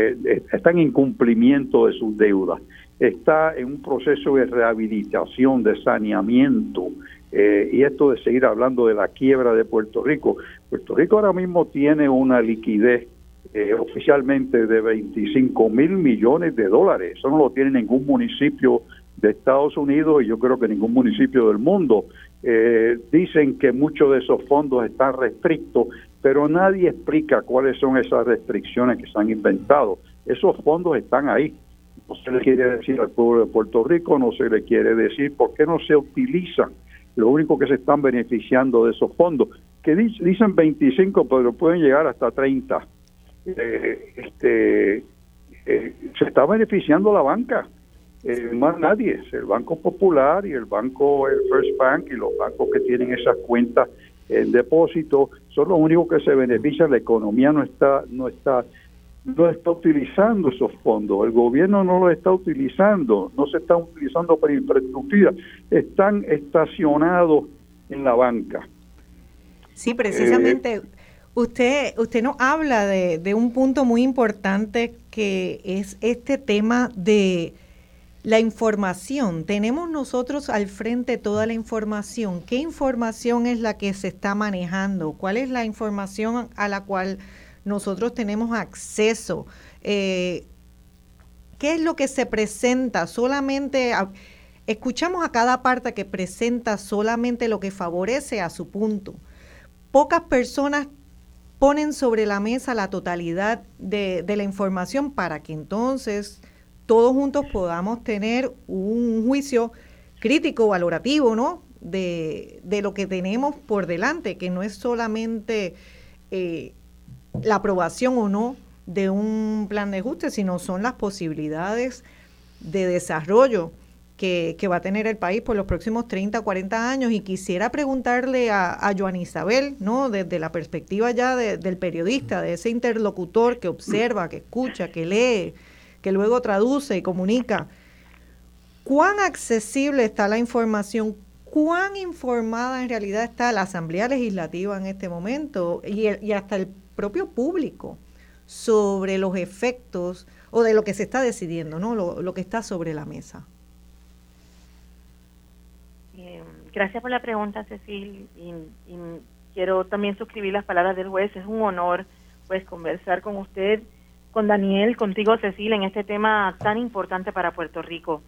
está en incumplimiento de sus deudas, está en un proceso de rehabilitación, de saneamiento, y esto de seguir hablando de la quiebra de Puerto Rico. Puerto Rico ahora mismo tiene una liquidez eh, oficialmente de 25 mil millones de dólares. Eso no lo tiene ningún municipio de Estados Unidos y yo creo que ningún municipio del mundo. Eh, dicen que muchos de esos fondos están restrictos, pero nadie explica cuáles son esas restricciones que se han inventado. Esos fondos están ahí. No se le quiere decir al pueblo de Puerto Rico, no se le quiere decir por qué no se utilizan. Lo único que se están beneficiando de esos fondos, que dicen 25, pero pueden llegar hasta 30 eh, este, eh, se está beneficiando la banca, eh, más nadie, el Banco Popular y el Banco el First Bank y los bancos que tienen esas cuentas en depósito, son los únicos que se benefician, la economía no está, no está, no está utilizando esos fondos, el gobierno no los está utilizando, no se están utilizando para infraestructura, están estacionados en la banca. Sí, precisamente. Eh, usted, usted nos habla de, un punto muy importante que es este tema de la información. Tenemos nosotros al frente toda la información. ¿Qué información es la que se está manejando? ¿Cuál es la información a la cual nosotros tenemos acceso? Eh, ¿Qué es lo que se presenta? Solamente escuchamos a cada parte que presenta solamente lo que favorece a su punto. Pocas personas ponen sobre la mesa la totalidad de, de la información para que entonces todos juntos podamos tener un juicio crítico, valorativo, ¿no? De, lo que tenemos por delante, que no es solamente eh, la aprobación o no de un plan de ajuste, sino son las posibilidades de desarrollo que, va a tener el país por los próximos 30, 40 años. Y quisiera preguntarle a, Joan Isabel, ¿no? desde la perspectiva ya del periodista, de ese interlocutor que observa, que escucha, que lee, que luego traduce y comunica. ¿Cuán accesible está la información? ¿Cuán informada en realidad está la Asamblea Legislativa en este momento y, y hasta el propio público sobre los efectos o de lo que se está decidiendo, ¿no? lo, que está sobre la mesa? Gracias por la pregunta, Cecil. Y, y, quiero también suscribir las palabras del juez. Es un honor pues conversar con usted con Daniel, contigo Cecilia, en este tema tan importante para Puerto Rico.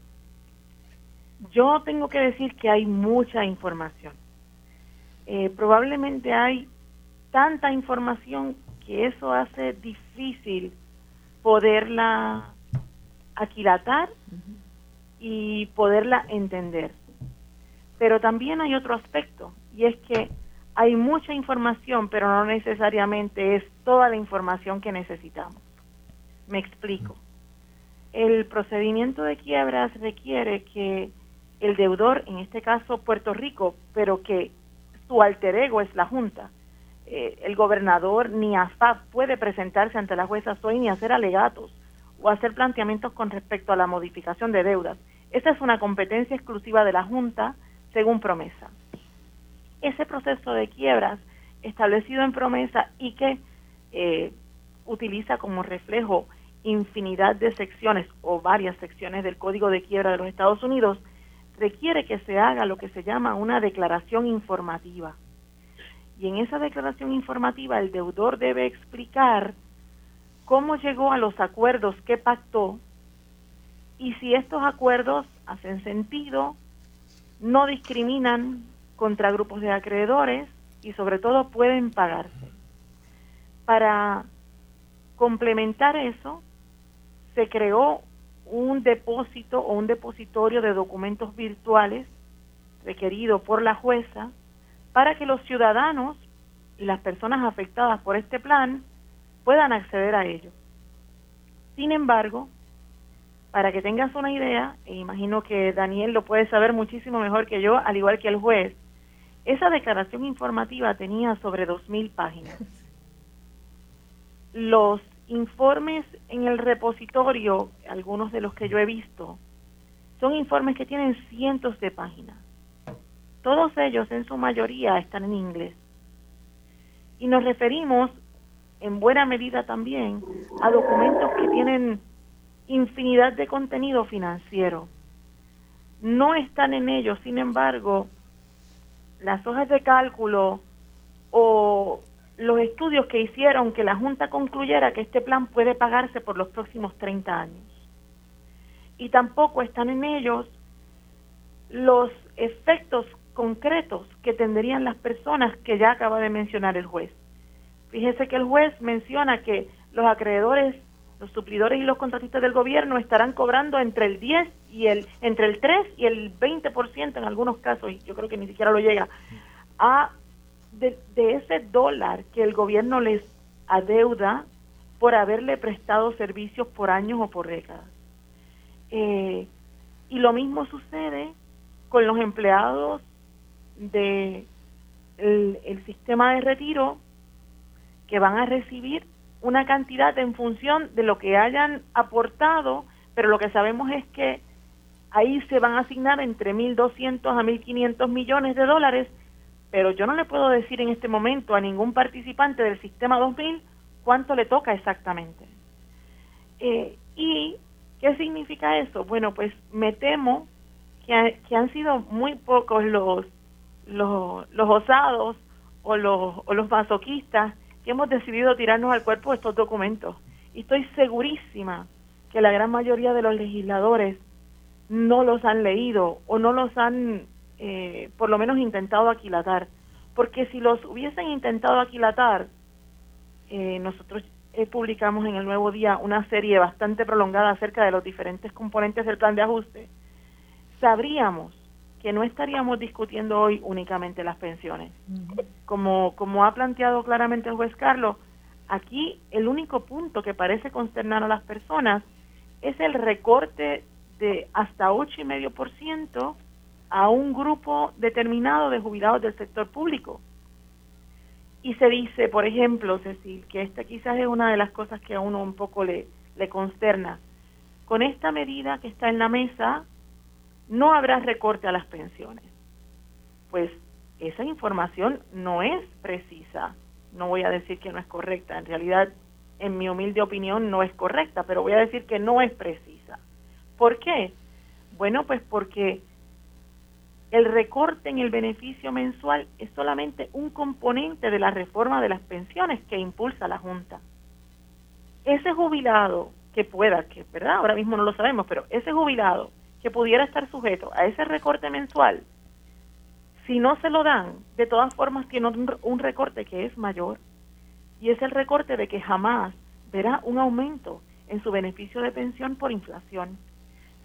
Yo tengo que decir que hay mucha información. Eh, probablemente hay tanta información que eso hace difícil poderla aquilatar y poderla entender. Pero también hay otro aspecto, y es que hay mucha información, pero no necesariamente es toda la información que necesitamos. Me explico. El procedimiento de quiebras requiere que el deudor, en este caso Puerto Rico, pero que su alter ego es la Junta, eh, el gobernador ni AFAP puede presentarse ante la jueza Soy ni hacer alegatos o hacer planteamientos con respecto a la modificación de deudas. Esa es una competencia exclusiva de la Junta según promesa. Ese proceso de quiebras establecido en promesa y que eh, utiliza como reflejo infinidad de secciones o varias secciones del Código de Quiebra de los Estados Unidos, requiere que se haga lo que se llama una declaración informativa. Y en esa declaración informativa el deudor debe explicar cómo llegó a los acuerdos que pactó y si estos acuerdos hacen sentido, no discriminan contra grupos de acreedores y sobre todo pueden pagarse. Para complementar eso, se creó un depósito o un depositorio de documentos virtuales requerido por la jueza para que los ciudadanos y las personas afectadas por este plan puedan acceder a ello. Sin embargo, para que tengas una idea, e imagino que Daniel lo puede saber muchísimo mejor que yo, al igual que el juez, esa declaración informativa tenía sobre 2.000 páginas. Los informes en el repositorio, algunos de los que yo he visto, son informes que tienen cientos de páginas. Todos ellos, en su mayoría, están en inglés. Y nos referimos, en buena medida también, a documentos que tienen infinidad de contenido financiero. No están en ellos, sin embargo, las hojas de cálculo o los estudios que hicieron que la Junta concluyera que este plan puede pagarse por los próximos 30 años. Y tampoco están en ellos los efectos concretos que tendrían las personas que ya acaba de mencionar el juez. Fíjese que el juez menciona que los acreedores, los suplidores y los contratistas del gobierno estarán cobrando entre el 10 y el entre el 3 y el 20% en algunos casos, y yo creo que ni siquiera lo llega a de, ese dólar que el gobierno les adeuda por haberle prestado servicios por años o por décadas. Eh, y lo mismo sucede con los empleados de, el, el sistema de retiro que van a recibir una cantidad en función de lo que hayan aportado, pero lo que sabemos es que ahí se van a asignar entre 1.200 a 1.500 millones de dólares, pero yo no le puedo decir en este momento a ningún participante del sistema 2000 cuánto le toca exactamente. Eh, ¿Y qué significa eso? Bueno, pues me temo que, que han sido muy pocos los, los, los osados o los, o los masoquistas que hemos decidido tirarnos al cuerpo estos documentos. Y estoy segurísima que la gran mayoría de los legisladores no los han leído o no los han eh, por lo menos intentado aquilatar. Porque si los hubiesen intentado aquilatar, eh, nosotros eh, publicamos en el Nuevo Día una serie bastante prolongada acerca de los diferentes componentes del plan de ajuste, sabríamos que no estaríamos discutiendo hoy únicamente las pensiones. Como, como ha planteado claramente el juez Carlos, aquí el único punto que parece consternar a las personas es el recorte de hasta 8,5% a un grupo determinado de jubilados del sector público. Y se dice, por ejemplo, Cecil, que esta quizás es una de las cosas que a uno un poco le, le consterna. Con esta medida que está en la mesa, no habrá recorte a las pensiones. Pues esa información no es precisa. No voy a decir que no es correcta. En realidad, en mi humilde opinión, no es correcta, pero voy a decir que no es precisa. ¿Por qué? Bueno, pues porque el recorte en el beneficio mensual es solamente un componente de la reforma de las pensiones que impulsa la Junta. Ese jubilado que pueda, que verdad, ahora mismo no lo sabemos, pero ese jubilado que pudiera estar sujeto a ese recorte mensual, si no se lo dan, de todas formas tiene un, recorte que es mayor y es el recorte de que jamás verá un aumento en su beneficio de pensión por inflación.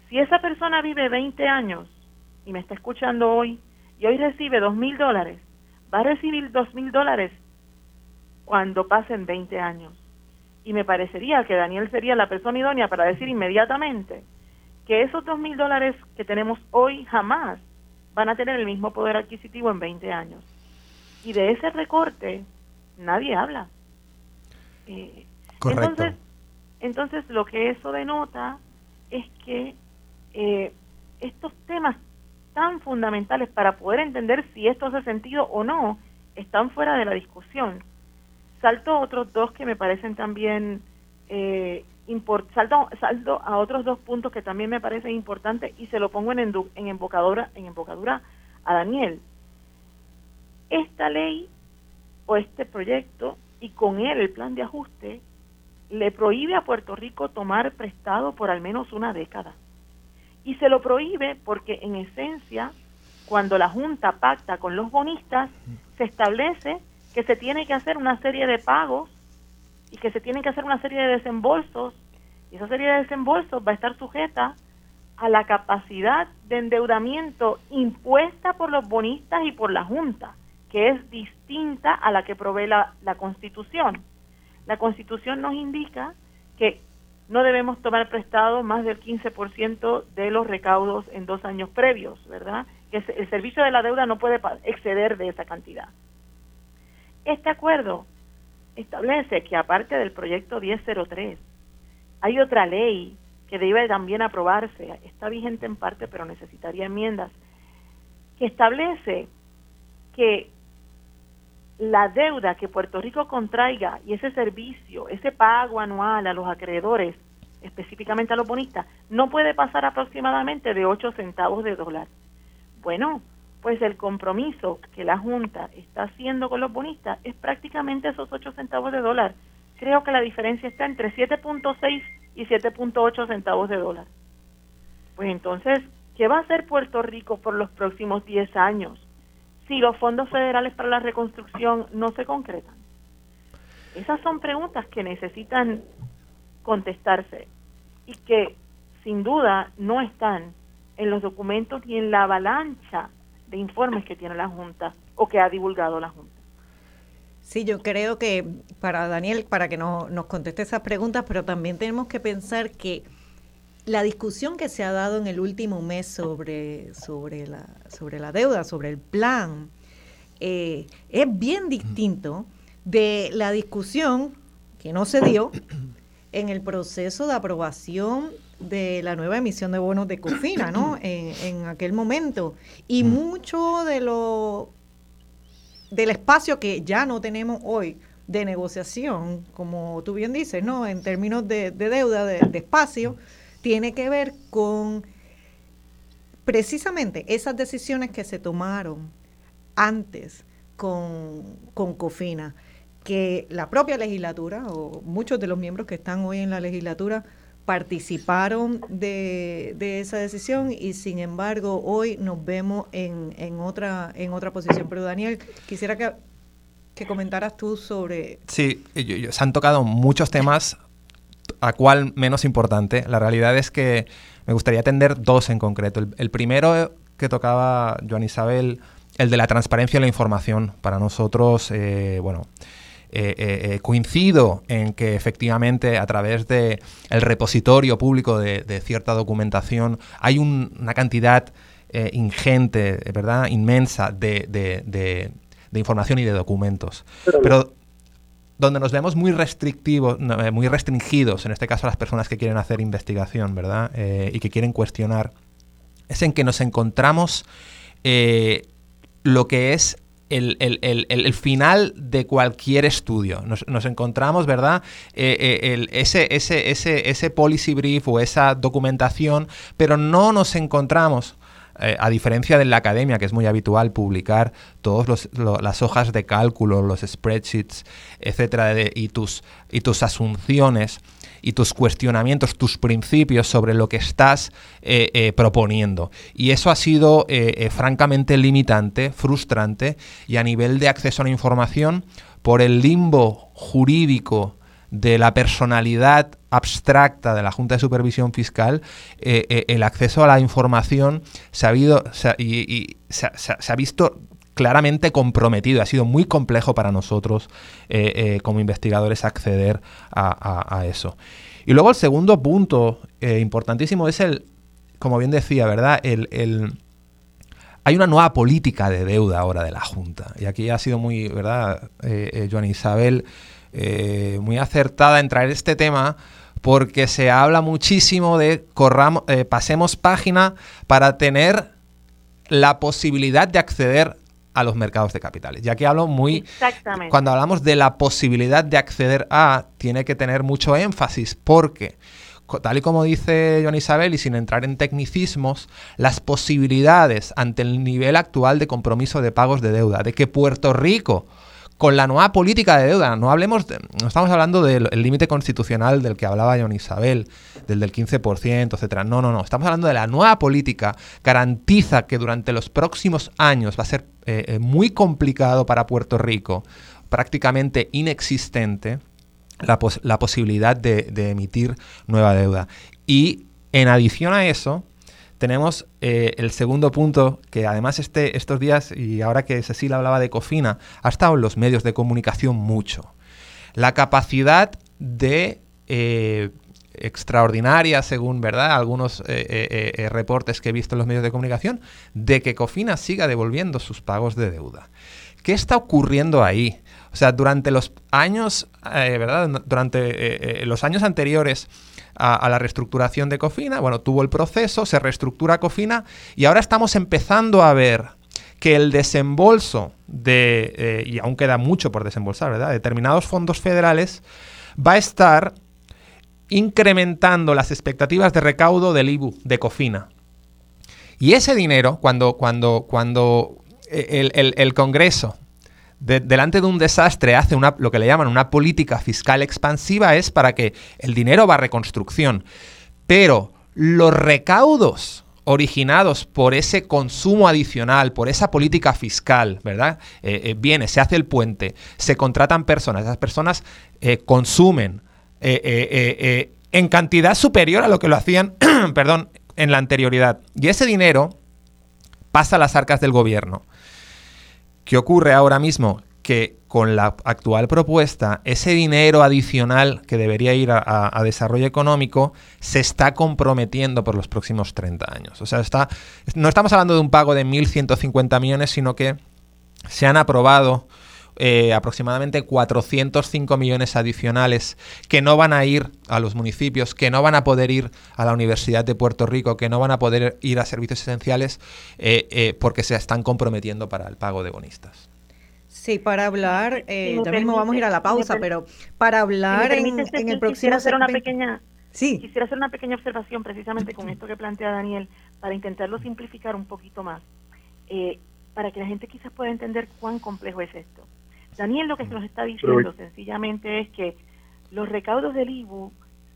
Si esa persona vive 20 años y me está escuchando hoy y hoy recibe dos mil dólares, va a recibir dos mil dólares cuando pasen 20 años. Y me parecería que Daniel sería la persona idónea para decir inmediatamente, que esos dos mil dólares que tenemos hoy jamás van a tener el mismo poder adquisitivo en 20 años. Y de ese recorte nadie habla. Eh, entonces, entonces lo que eso denota es que eh, estos temas tan fundamentales para poder entender si esto hace sentido o no están fuera de la discusión. Salto otros dos que me parecen también eh, salto, a otros dos puntos que también me parecen importantes y se lo pongo en, en, embocadura, en embocadura a Daniel. Esta ley o este proyecto y con él el plan de ajuste le prohíbe a Puerto Rico tomar prestado por al menos una década. Y se lo prohíbe porque en esencia, cuando la Junta pacta con los bonistas, se establece que se tiene que hacer una serie de pagos y que se tienen que hacer una serie de desembolsos y esa serie de desembolsos va a estar sujeta a la capacidad de endeudamiento impuesta por los bonistas y por la Junta, que es distinta a la que provee la, la Constitución. La Constitución nos indica que no debemos tomar prestado más del 15% de los recaudos en dos años previos, ¿verdad? Que el servicio de la deuda no puede exceder de esa cantidad. Este acuerdo establece que aparte del proyecto 1003, hay otra ley que debe también aprobarse, está vigente en parte pero necesitaría enmiendas, que establece que la deuda que Puerto Rico contraiga y ese servicio, ese pago anual a los acreedores, específicamente a los bonistas, no puede pasar aproximadamente de 8 centavos de dólar. Bueno, pues el compromiso que la Junta está haciendo con los bonistas es prácticamente esos 8 centavos de dólar. Creo que la diferencia está entre 7.6 y 7.8 centavos de dólar. Pues entonces, ¿qué va a hacer Puerto Rico por los próximos 10 años si los fondos federales para la reconstrucción no se concretan? Esas son preguntas que necesitan contestarse y que sin duda no están en los documentos ni en la avalancha de informes que tiene la Junta o que ha divulgado la Junta. Sí, yo creo que para Daniel, para que nos conteste esas preguntas, pero también tenemos que pensar que la discusión que se ha dado en el último mes sobre, sobre, la, sobre la deuda, sobre el plan, eh, es bien distinto de la discusión que no se dio en el proceso de aprobación de la nueva emisión de bonos de Cofina, ¿no? En, aquel momento. Y mucho de lo del espacio que ya no tenemos hoy de negociación, como tú bien dices, ¿no? En términos de, deuda, de, espacio, tiene que ver con precisamente esas decisiones que se tomaron antes con, con COFINA, que la propia legislatura o muchos de los miembros que están hoy en la legislatura participaron de, esa decisión y sin embargo hoy nos vemos en, en, otra en otra posición. Pero Daniel, quisiera que, que comentaras tú sobre... Sí, se han tocado muchos temas, a cuál menos importante. La realidad es que me gustaría atender dos en concreto. El, primero que tocaba Joan Isabel, el de la transparencia de la información. Para nosotros, eh, bueno eh, eh, eh, coincido en que efectivamente a través del el repositorio público de, cierta documentación hay una cantidad ingente, ¿verdad? inmensa de, información y de documentos. Pero, donde nos vemos muy restrictivos, muy restringidos, en este caso a las personas que quieren hacer investigación, ¿verdad? y que quieren cuestionar, es en que nos encontramos lo que es el, final de cualquier estudio. Nos, encontramos, ¿verdad? Eh, eh, ese, ese, ese, ese policy brief o esa documentación, pero no nos encontramos eh, a diferencia de la academia, que es muy habitual publicar todas las hojas de cálculo, los spreadsheets, etcétera, y, tus, y tus asunciones, y tus cuestionamientos, tus principios sobre lo que estás eh, eh, proponiendo. Y eso ha sido eh, francamente limitante, frustrante y a nivel de acceso a la información por el limbo jurídico de la personalidad abstracta de la Junta de Supervisión Fiscal, el acceso a la información se ha, y, se, ha visto claramente comprometido. Ha sido muy complejo para nosotros eh, eh, como investigadores acceder a, eso. Y luego el segundo punto eh, importantísimo es el, como bien decía, ¿verdad? El, hay una nueva política de deuda ahora de la Junta. Y aquí ha sido muy, ¿verdad? Joan Isabel, muy acertada en traer este tema porque se habla muchísimo de corramos, pasemos página para tener la posibilidad de acceder a los mercados de capitales. Ya que hablo muy... Exactamente. Cuando hablamos de la posibilidad de acceder a, tiene que tener mucho énfasis porque tal y como dice Joan Isabel, y sin entrar en tecnicismos, las posibilidades ante el nivel actual de compromiso de pagos de deuda, de que Puerto Rico con la nueva política de deuda. No hablemos, no estamos hablando del límite constitucional del que hablaba John Isabel, del del 15%, etcétera. No, no, no. Estamos hablando de la nueva política. Garantiza que durante los próximos años va a ser eh, eh, muy complicado para Puerto Rico, prácticamente inexistente, la, posibilidad de emitir nueva deuda. Y en adición a eso, tenemos eh, el segundo punto, que además este, estos días, y ahora que Cecilia hablaba de Cofina, ha estado en los medios de comunicación mucho. La capacidad de eh, extraordinaria, según verdad algunos eh, reportes que he visto en los medios de comunicación, de que Cofina siga devolviendo sus pagos de deuda. ¿Qué está ocurriendo ahí? O sea, durante los años, ¿verdad? Durante los años anteriores a, la reestructuración de Cofina. Bueno, tuvo el proceso, se reestructura Cofina y ahora estamos empezando a ver que el desembolso de, eh, y aún queda mucho por desembolsar, ¿verdad? Determinados fondos federales va a estar incrementando las expectativas de recaudo del IBU, de Cofina. Y ese dinero, cuando, cuando, cuando eh, el Congreso delante de un desastre hace una, lo que le llaman una política fiscal expansiva es para que el dinero va a reconstrucción. Pero los recaudos originados por ese consumo adicional, por esa política fiscal, ¿verdad? Eh, eh, viene, se hace el puente, se contratan personas, esas personas eh, consumen en cantidad superior a lo que lo hacían, perdón, en la anterioridad. Y ese dinero pasa a las arcas del gobierno. ¿Qué ocurre ahora mismo? Que con la actual propuesta, ese dinero adicional que debería ir a, desarrollo económico se está comprometiendo por los próximos 30 años. O sea, está, no estamos hablando de un pago de 1.150 millones, sino que se han aprobado eh, aproximadamente 405 millones adicionales que no van a ir a los municipios, que no van a poder ir a la Universidad de Puerto Rico, que no van a poder ir a servicios esenciales eh, eh, porque se están comprometiendo para el pago de bonistas. Sí, para hablar, ya mismo vamos a ir a la pausa, pero para hablar en, el próximo... Quisiera hacer una pequeña... Sí. Quisiera hacer una pequeña observación precisamente con esto que plantea Daniel para intentarlo simplificar un poquito más, para que la gente quizás pueda entender cuán complejo es esto. Daniel lo que nos está diciendo sencillamente es que los recaudos del IBU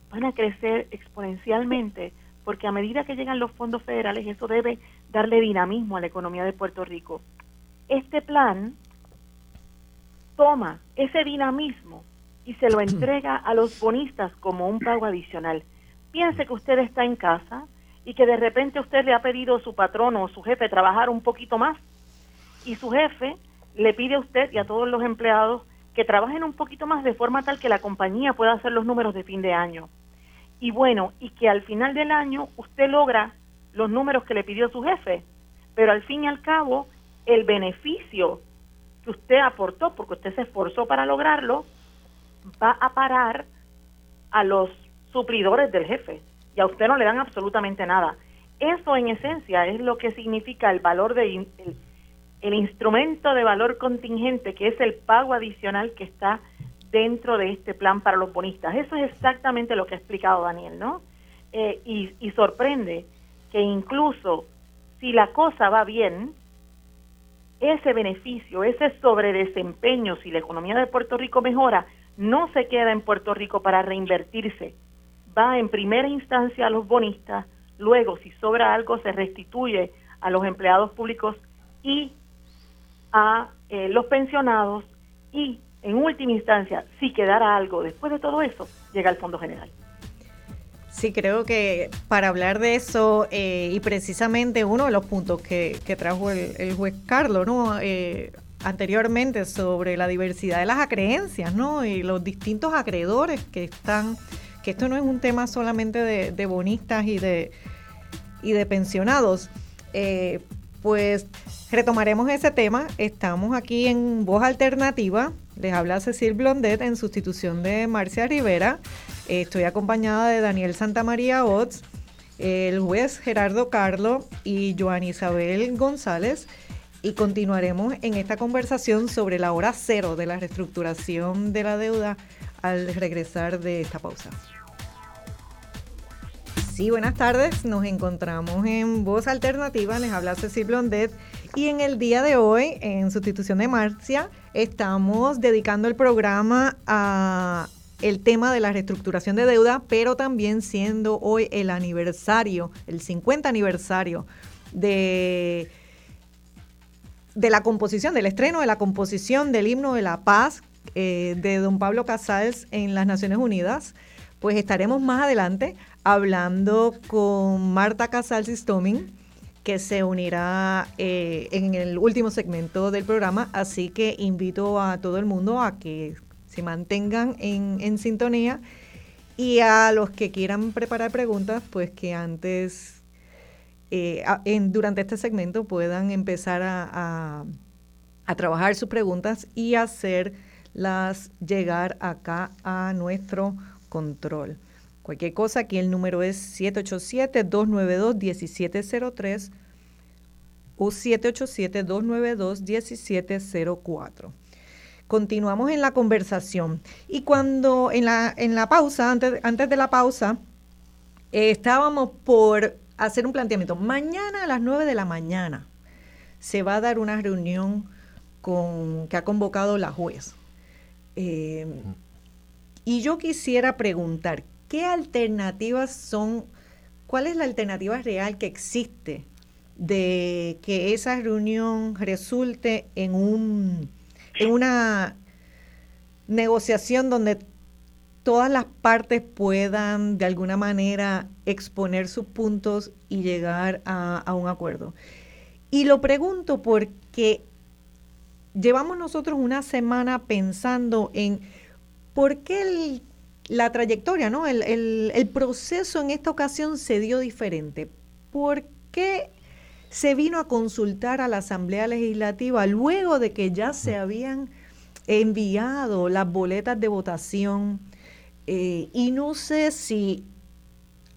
van a crecer exponencialmente porque a medida que llegan los fondos federales eso debe darle dinamismo a la economía de Puerto Rico. Este plan toma ese dinamismo y se lo entrega a los bonistas como un pago adicional. Piense que usted está en casa y que de repente usted le ha pedido a su patrono o su jefe trabajar un poquito más y su jefe le pide a usted y a todos los empleados que trabajen un poquito más de forma tal que la compañía pueda hacer los números de fin de año. Y bueno, y que al final del año usted logra los números que le pidió su jefe, pero al fin y al cabo el beneficio que usted aportó, porque usted se esforzó para lograrlo, va a parar a los suplidores del jefe y a usted no le dan absolutamente nada. Eso en esencia es lo que significa el valor de instrumento de valor contingente, que es el pago adicional que está dentro de este plan para los bonistas. Eso es exactamente lo que ha explicado Daniel, ¿no? Eh, y, y sorprende que incluso si la cosa va bien, ese beneficio, ese sobredesempeño, si la economía de Puerto Rico mejora, no se queda en Puerto Rico para reinvertirse, va en primera instancia a los bonistas, luego si sobra algo se restituye a los empleados públicos y a eh, los pensionados y, en última instancia, si quedara algo después de todo eso, llega al Fondo General. Sí, creo que para hablar de eso eh, y precisamente uno de los puntos que, trajo el, juez Carlos, ¿no? Eh, anteriormente sobre la diversidad de las acreencias, ¿no? Y los distintos acreedores que están, que esto no es un tema solamente de, bonistas y de, y de pensionados. Pues Retomaremos ese tema. Estamos aquí en Voz Alternativa. Les habla Cecil Blondet en sustitución de Marcia Rivera. Estoy acompañada de Daniel Santamaría Ots, el juez Gerardo Carlo y Joan Isabel González. Y continuaremos en esta conversación sobre la hora cero de la reestructuración de la deuda al regresar de esta pausa. Buenas tardes. Nos encontramos en Voz Alternativa. Les habla Cecil Blondet y en el día de hoy, en sustitución de Marcia, estamos dedicando el programa a el tema de la reestructuración de deuda, pero también siendo hoy el aniversario, el 50 aniversario de, de la composición, del estreno de la composición del himno de la paz eh, de don Pablo Casals en las Naciones Unidas, pues estaremos más adelante hablando con Marta Casals Stoming que se unirá eh, en el último segmento del programa, así que invito a todo el mundo a que se mantengan en, sintonía. Y a los que quieran preparar preguntas, pues que antes, eh, durante este segmento puedan empezar a, a trabajar sus preguntas y hacerlas llegar acá a nuestro control. Cualquier cosa, aquí el número es 787-292-1703 o 787-292-1704. Continuamos en la conversación. Y cuando en la, en la pausa, antes, antes de la pausa, eh, estábamos por hacer un planteamiento. Mañana a las 9 de la mañana se va a dar una reunión con, que ha convocado la juez. Eh, y yo quisiera preguntar, ¿qué alternativas son, cuál es la alternativa real que existe de que esa reunión resulte en, un, en una negociación donde todas las partes puedan de alguna manera exponer sus puntos y llegar a, a, un acuerdo. Y lo pregunto porque llevamos nosotros una semana pensando en por qué el la trayectoria, ¿no? El, proceso en esta ocasión se dio diferente. ¿Por qué se vino a consultar a la Asamblea Legislativa luego de que ya se habían enviado las boletas de votación eh, y no sé si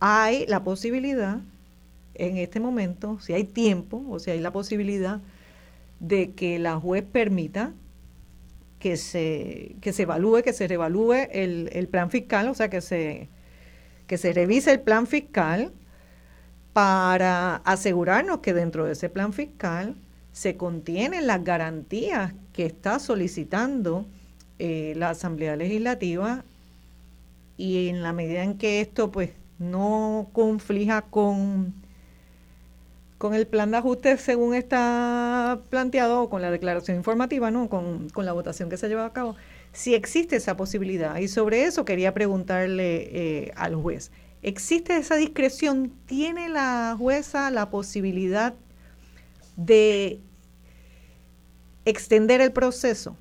hay la posibilidad en este momento, si hay tiempo o si hay la posibilidad de que la juez permita que se, que se evalúe, que se reevalúe el, el plan fiscal, o sea, que se, que se revise el plan fiscal para asegurarnos que dentro de ese plan fiscal se contienen las garantías que está solicitando eh, la Asamblea Legislativa y en la medida en que esto pues no conflija con con el plan de ajuste según está planteado, con la declaración informativa, ¿no? Con, la votación que se ha llevado a cabo, si existe esa posibilidad. Y sobre eso quería preguntarle eh, al juez. ¿Existe esa discreción? ¿Tiene la jueza la posibilidad de extender el proceso?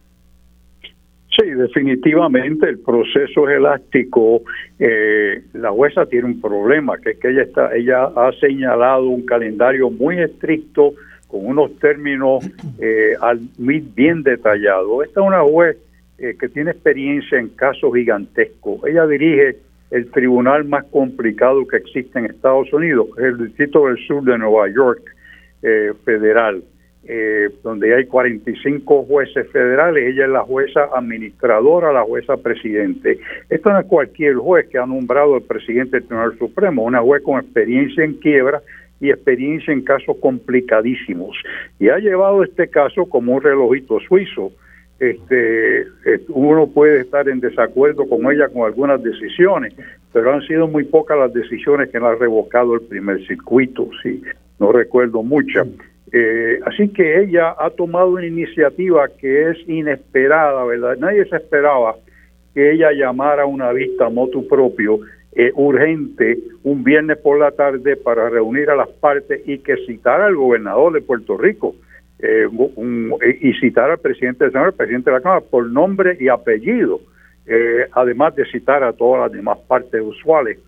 Sí, definitivamente el proceso es elástico. Eh, la jueza tiene un problema, que es que ella está, ella ha señalado un calendario muy estricto con unos términos eh, bien detallados. Esta es una juez eh, que tiene experiencia en casos gigantescos. Ella dirige el tribunal más complicado que existe en Estados Unidos, el Distrito del Sur de Nueva York Federal eh, donde hay 45 jueces federales, ella es la jueza administradora, la jueza presidente. Esto no es cualquier juez que ha nombrado el presidente del Tribunal Supremo, una juez con experiencia en quiebra y experiencia en casos complicadísimos. Y ha llevado este caso como un relojito suizo. Este, uno puede estar en desacuerdo con ella con algunas decisiones, pero han sido muy pocas las decisiones que han ha revocado el primer circuito, sí, no recuerdo muchas. Eh, así que ella ha tomado una iniciativa que es inesperada, ¿verdad? Nadie se esperaba que ella llamara una vista motu propio eh, urgente un viernes por la tarde para reunir a las partes y que citara al gobernador de Puerto Rico eh, y citar al presidente del Senado, presidente de la Cámara, por nombre y apellido, además de citar a todas las demás partes usuales,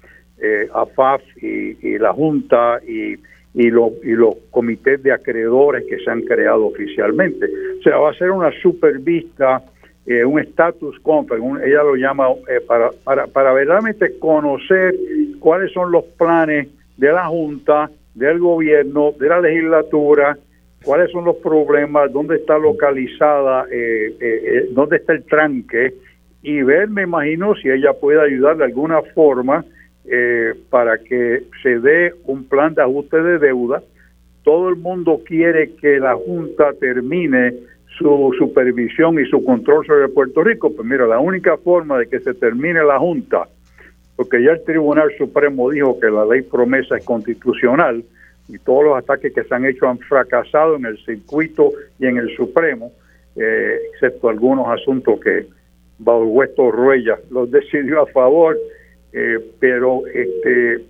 a FAF y la Junta y y, y los comités de acreedores que se han creado oficialmente. O sea, va a ser una supervista, eh, un status conference, ella lo llama, eh, para, para, para verdaderamente conocer cuáles son los planes de la Junta, del gobierno, de la legislatura, cuáles son los problemas, dónde está localizada, eh, eh dónde está el tranque, y ver, me imagino, si ella puede ayudar de alguna forma eh, para que se dé un plan de ajuste de deuda. Todo el mundo quiere que la Junta termine su supervisión y su control sobre Puerto Rico. Pues mira, la única forma de que se termine la Junta, porque ya el Tribunal Supremo dijo que la ley promesa es constitucional y todos los ataques que se han hecho han fracasado en el circuito y en el Supremo, eh, excepto algunos asuntos que Bauguesto Ruella los decidió a favor eh, pero este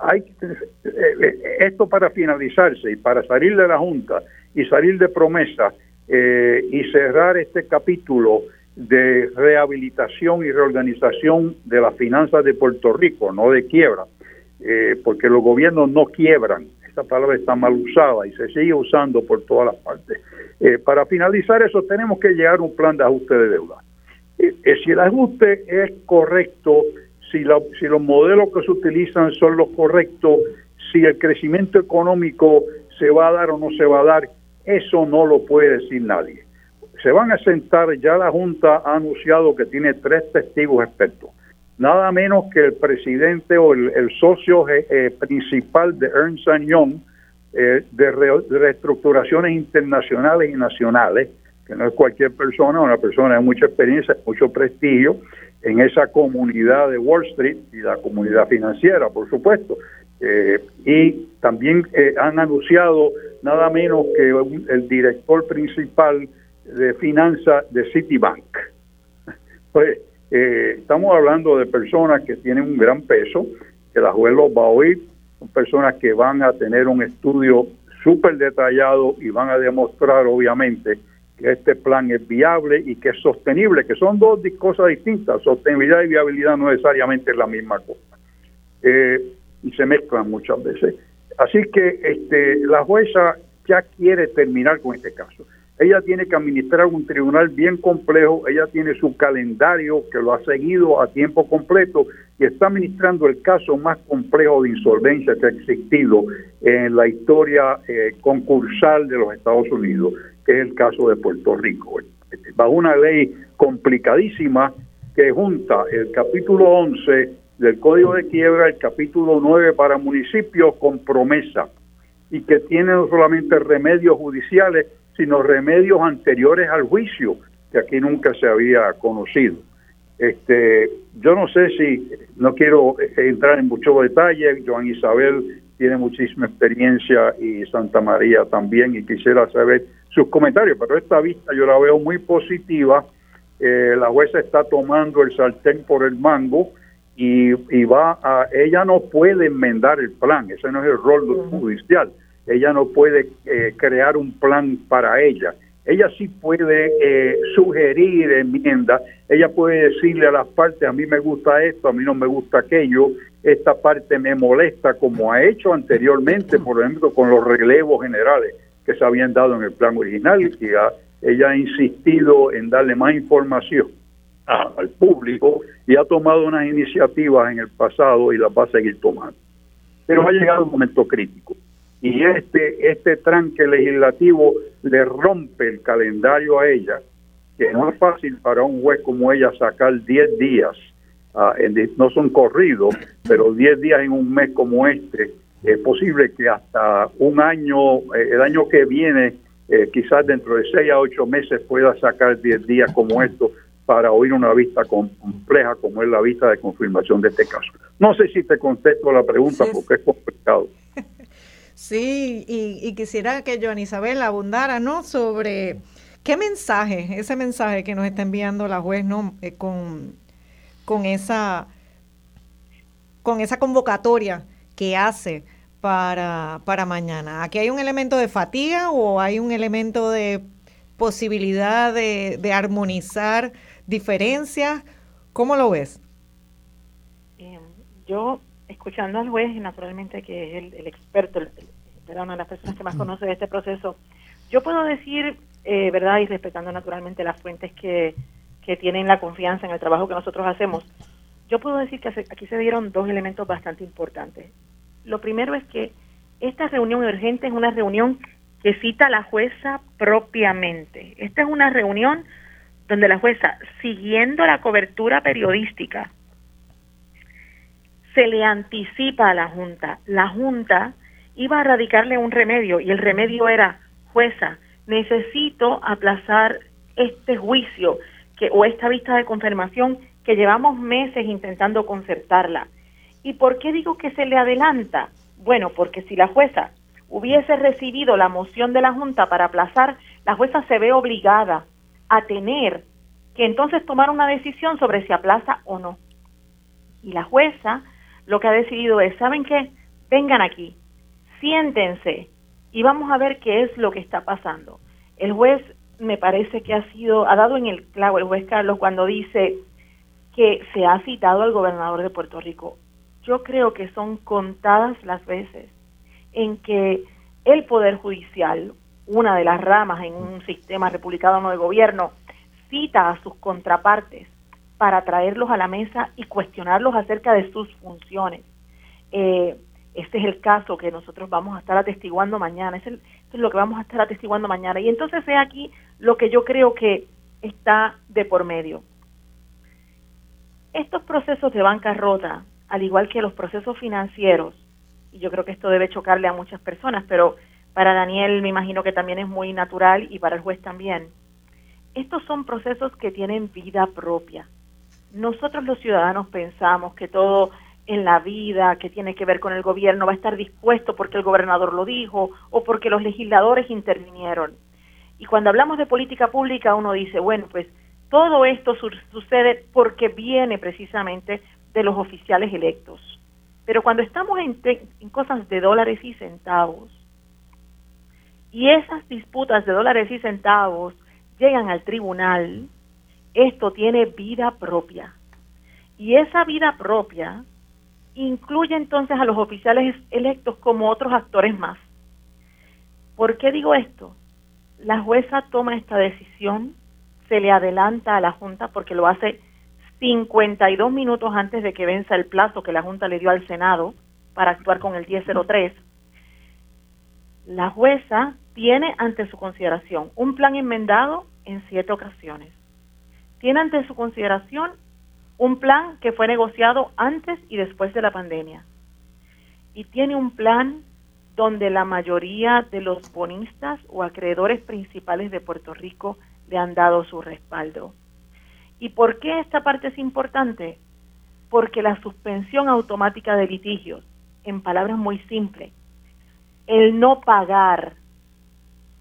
hay eh, esto para finalizarse y para salir de la Junta y salir de promesa eh, y cerrar este capítulo de rehabilitación y reorganización de las finanzas de Puerto Rico, no de quiebra, porque los gobiernos no quiebran, esta palabra está mal usada y se sigue usando por todas las partes. para finalizar eso tenemos que llegar a un plan de ajuste de deuda. si el ajuste es correcto, si, si los modelos que se utilizan son los correctos, si el crecimiento económico se va a dar o no se va a dar, eso no lo puede decir nadie. Se van a sentar, ya la Junta ha anunciado que tiene tres testigos expertos, nada menos que el presidente o el, socio eh, eh, principal de Ernst Young, eh, de reestructuraciones internacionales y nacionales, que no es cualquier persona, una persona de mucha experiencia, mucho prestigio, en esa comunidad de Wall Street y la comunidad financiera, por supuesto. Eh, y también eh, han anunciado nada menos que el director principal de finanzas de Citibank. Pues eh, estamos hablando de personas que tienen un gran peso, que la juez los va a oír, son personas que van a tener un estudio súper detallado y van a demostrar, obviamente, que este plan es viable y que es sostenible, que son dos cosas distintas. Sostenibilidad y viabilidad no necesariamente es la misma cosa. Eh, y se mezclan muchas veces. Así que este, la jueza ya quiere terminar con este caso. Ella tiene que administrar un tribunal bien complejo, ella tiene su calendario que lo ha seguido a tiempo completo y está administrando el caso más complejo de insolvencia que ha existido en la historia eh, concursal de los Estados Unidos, que es el caso de Puerto Rico. Bajo una ley complicadísima que junta el capítulo 11 del Código de Quiebra, el capítulo 9 para municipios con promesa y que tiene no solamente remedios judiciales, sino remedios anteriores al juicio, que aquí nunca se había conocido. Este, yo no sé si, no quiero entrar en mucho detalle, Joan Isabel tiene muchísima experiencia y Santa María también, y quisiera saber sus comentarios, pero esta vista yo la veo muy positiva. Eh, la jueza está tomando el sartén por el mango y, y, va a, ella no puede enmendar el plan, ese no es el rol judicial ella no puede eh, crear un plan para ella. Ella sí puede eh, sugerir enmiendas, ella puede decirle a las partes, a mí me gusta esto, a mí no me gusta aquello, esta parte me molesta, como ha hecho anteriormente, por ejemplo, con los relevos generales que se habían dado en el plan original, y ella ha insistido en darle más información al público y ha tomado unas iniciativas en el pasado y las va a seguir tomando. Pero ha llegado un momento crítico y este, este tranque legislativo le rompe el calendario a ella, que no es fácil para un juez como ella sacar 10 días, ah, no son corridos, pero 10 días en un mes como este, es posible que hasta un año, eh, el año que viene, eh, quizás dentro de 6 a 8 meses pueda sacar 10 días como esto para oír una vista compleja como es la vista de confirmación de este caso. No sé si te contesto la pregunta porque es complicado. Sí, y, quisiera que Joan Isabel abundara, ¿no? Sobre qué mensaje, ese mensaje que nos está enviando la juez, ¿no? Eh, con, con, esa, con esa convocatoria que hace para, para mañana. ¿Aquí hay un elemento de fatiga o hay un elemento de posibilidad de, de armonizar diferencias? ¿Cómo lo ves? Eh, yo escuchando al juez, naturalmente que es el, experto, era una de las personas que más conoce de este proceso, yo puedo decir, eh, ¿verdad? Y respetando naturalmente las fuentes que, que tienen la confianza en el trabajo que nosotros hacemos, yo puedo decir que aquí se dieron dos elementos bastante importantes. Lo primero es que esta reunión urgente es una reunión que cita a la jueza propiamente. Esta es una reunión donde la jueza, siguiendo la cobertura periodística se le anticipa a la Junta. La Junta iba a radicarle un remedio y el remedio era, jueza, necesito aplazar este juicio que, o esta vista de confirmación que llevamos meses intentando concertarla. ¿Y por qué digo que se le adelanta? Bueno, porque si la jueza hubiese recibido la moción de la Junta para aplazar, la jueza se ve obligada a tener que entonces tomar una decisión sobre si aplaza o no. Y la jueza lo que ha decidido es, ¿saben qué? Vengan aquí, siéntense y vamos a ver qué es lo que está pasando. El juez me parece que ha sido, ha dado en el clavo el juez Carlos cuando dice que se ha citado al gobernador de Puerto Rico. Yo creo que son contadas las veces en que el Poder Judicial, una de las ramas en un sistema republicano de gobierno, cita a sus contrapartes para traerlos a la mesa y cuestionarlos acerca de sus funciones. Eh, este es el caso que nosotros vamos a estar atestiguando mañana, es, es lo que vamos a estar atestiguando mañana. Y entonces es aquí lo que yo creo que está de por medio. Estos procesos de bancarrota, al igual que los procesos financieros, y yo creo que esto debe chocarle a muchas personas, pero para Daniel me imagino que también es muy natural y para el juez también. Estos son procesos que tienen vida propia nosotros los ciudadanos pensamos que todo en la vida que tiene que ver con el gobierno va a estar dispuesto porque el gobernador lo dijo o porque los legisladores intervinieron. Y cuando hablamos de política pública uno dice, bueno, pues todo esto sucede porque viene precisamente de los oficiales electos. Pero cuando estamos en, en cosas de dólares y centavos, y esas disputas de dólares y centavos llegan al tribunal, esto tiene vida propia. Y esa vida propia incluye entonces a los oficiales electos como otros actores más. ¿Por qué digo esto? La jueza toma esta decisión, se le adelanta a la Junta porque lo hace 52 minutos antes de que venza el plazo que la Junta le dio al Senado para actuar con el 1003. La jueza tiene ante su consideración un plan enmendado en siete ocasiones. Tiene ante su consideración un plan que fue negociado antes y después de la pandemia. Y tiene un plan donde la mayoría de los bonistas o acreedores principales de Puerto Rico le han dado su respaldo. ¿Y por qué esta parte es importante? Porque la suspensión automática de litigios, en palabras muy simples, el no pagar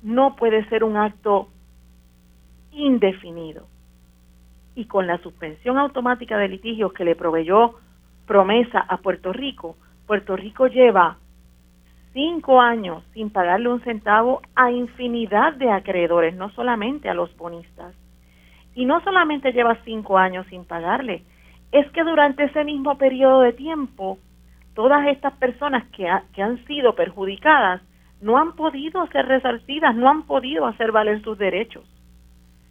no puede ser un acto indefinido. Y con la suspensión automática de litigios que le proveyó promesa a Puerto Rico, Puerto Rico lleva cinco años sin pagarle un centavo a infinidad de acreedores, no solamente a los bonistas. Y no solamente lleva cinco años sin pagarle, es que durante ese mismo periodo de tiempo, todas estas personas que, han sido perjudicadas no han podido ser resarcidas, no han podido hacer valer sus derechos.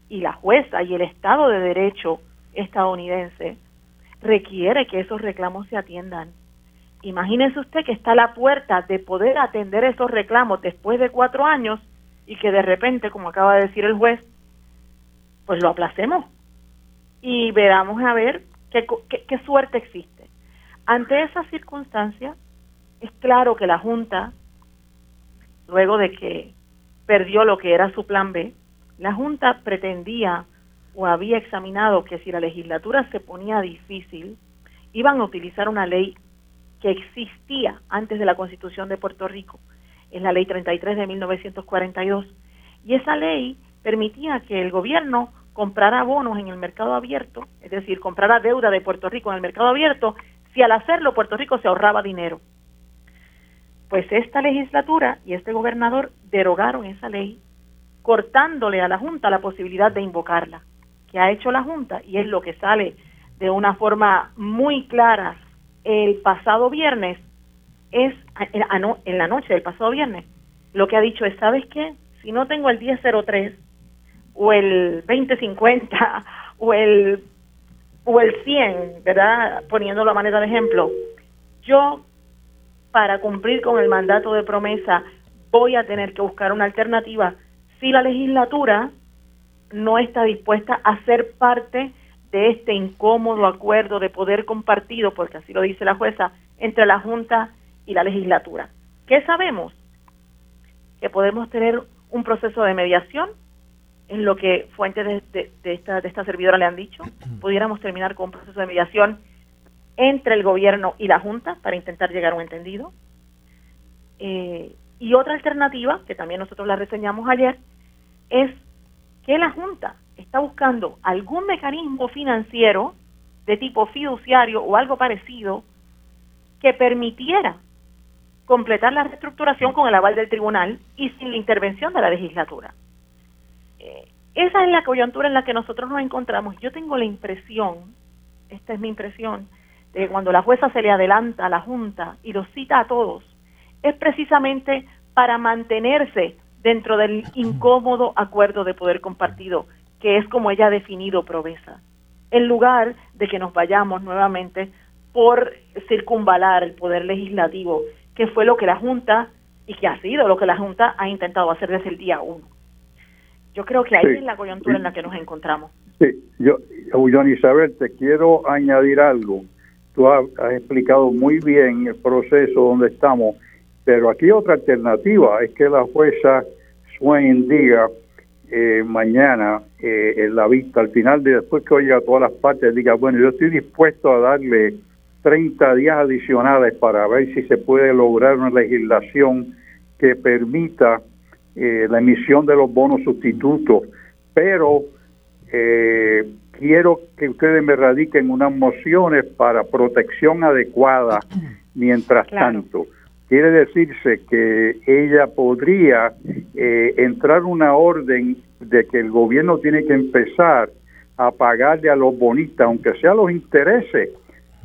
Y la jueza y el Estado de Derecho estadounidense requiere que esos reclamos se atiendan. Imagínese usted que está a la puerta de poder atender esos reclamos después de cuatro años y que de repente, como acaba de decir el juez, pues lo aplacemos y veamos a ver qué, qué, suerte existe. Ante esa circunstancia, es claro que la Junta, luego de que perdió lo que era su plan B, la Junta pretendía o había examinado que si la legislatura se ponía difícil, iban a utilizar una ley que existía antes de la Constitución de Puerto Rico, es la Ley 33 de 1942, y esa ley permitía que el gobierno comprara bonos en el mercado abierto, es decir, comprara deuda de Puerto Rico en el mercado abierto, si al hacerlo Puerto Rico se ahorraba dinero. Pues esta legislatura y este gobernador derogaron esa ley, cortándole a la Junta la posibilidad de invocarla. que ha hecho la Junta? Y es lo que sale de una forma muy clara el pasado viernes, es en la noche del pasado viernes, lo que ha dicho es, ¿sabes qué? Si no tengo el 1003 o el 2050 o el o el 100, ¿verdad? Poniéndolo a manera de ejemplo. Yo para cumplir con el mandato de promesa voy a tener que buscar una alternativa si la legislatura no está dispuesta a ser parte de este incómodo acuerdo de poder compartido, porque así lo dice la jueza, entre la Junta y la legislatura. ¿Qué sabemos? Que podemos tener un proceso de mediación en lo que fuentes de, esta, de esta servidora le han dicho, pudiéramos terminar con un proceso de mediación entre el gobierno y la Junta para intentar llegar a un entendido. Eh, y otra alternativa, que también nosotros la reseñamos ayer, es que la Junta está buscando algún mecanismo financiero de tipo fiduciario o algo parecido que permitiera completar la reestructuración con el aval del tribunal y sin la intervención de la legislatura. Esa es la coyuntura en la que nosotros nos encontramos. Yo tengo la impresión, esta es mi impresión, de que cuando la jueza se le adelanta a la Junta y los cita a todos, es precisamente para mantenerse dentro del incómodo acuerdo de poder compartido, que es como ella ha definido Provesa, en lugar de que nos vayamos nuevamente por circunvalar el poder legislativo, que fue lo que la Junta, y que ha sido lo que la Junta ha intentado hacer desde el día uno. Yo creo que ahí es la coyuntura en la que nos encontramos. Sí, yo, John Isabel, te quiero añadir algo. Tú has, explicado muy bien el proceso donde estamos, pero aquí otra alternativa es que la jueza Swain diga eh, mañana eh, en la vista, al final de después que oiga todas las partes, diga, bueno, yo estoy dispuesto a darle 30 días adicionales para ver si se puede lograr una legislación que permita eh, la emisión de los bonos sustitutos, pero eh, quiero que ustedes me radiquen unas mociones para protección adecuada mientras tanto. Quiere decirse que ella podría eh, entrar una orden de que el gobierno tiene que empezar a pagarle a los bonistas, aunque sea los intereses,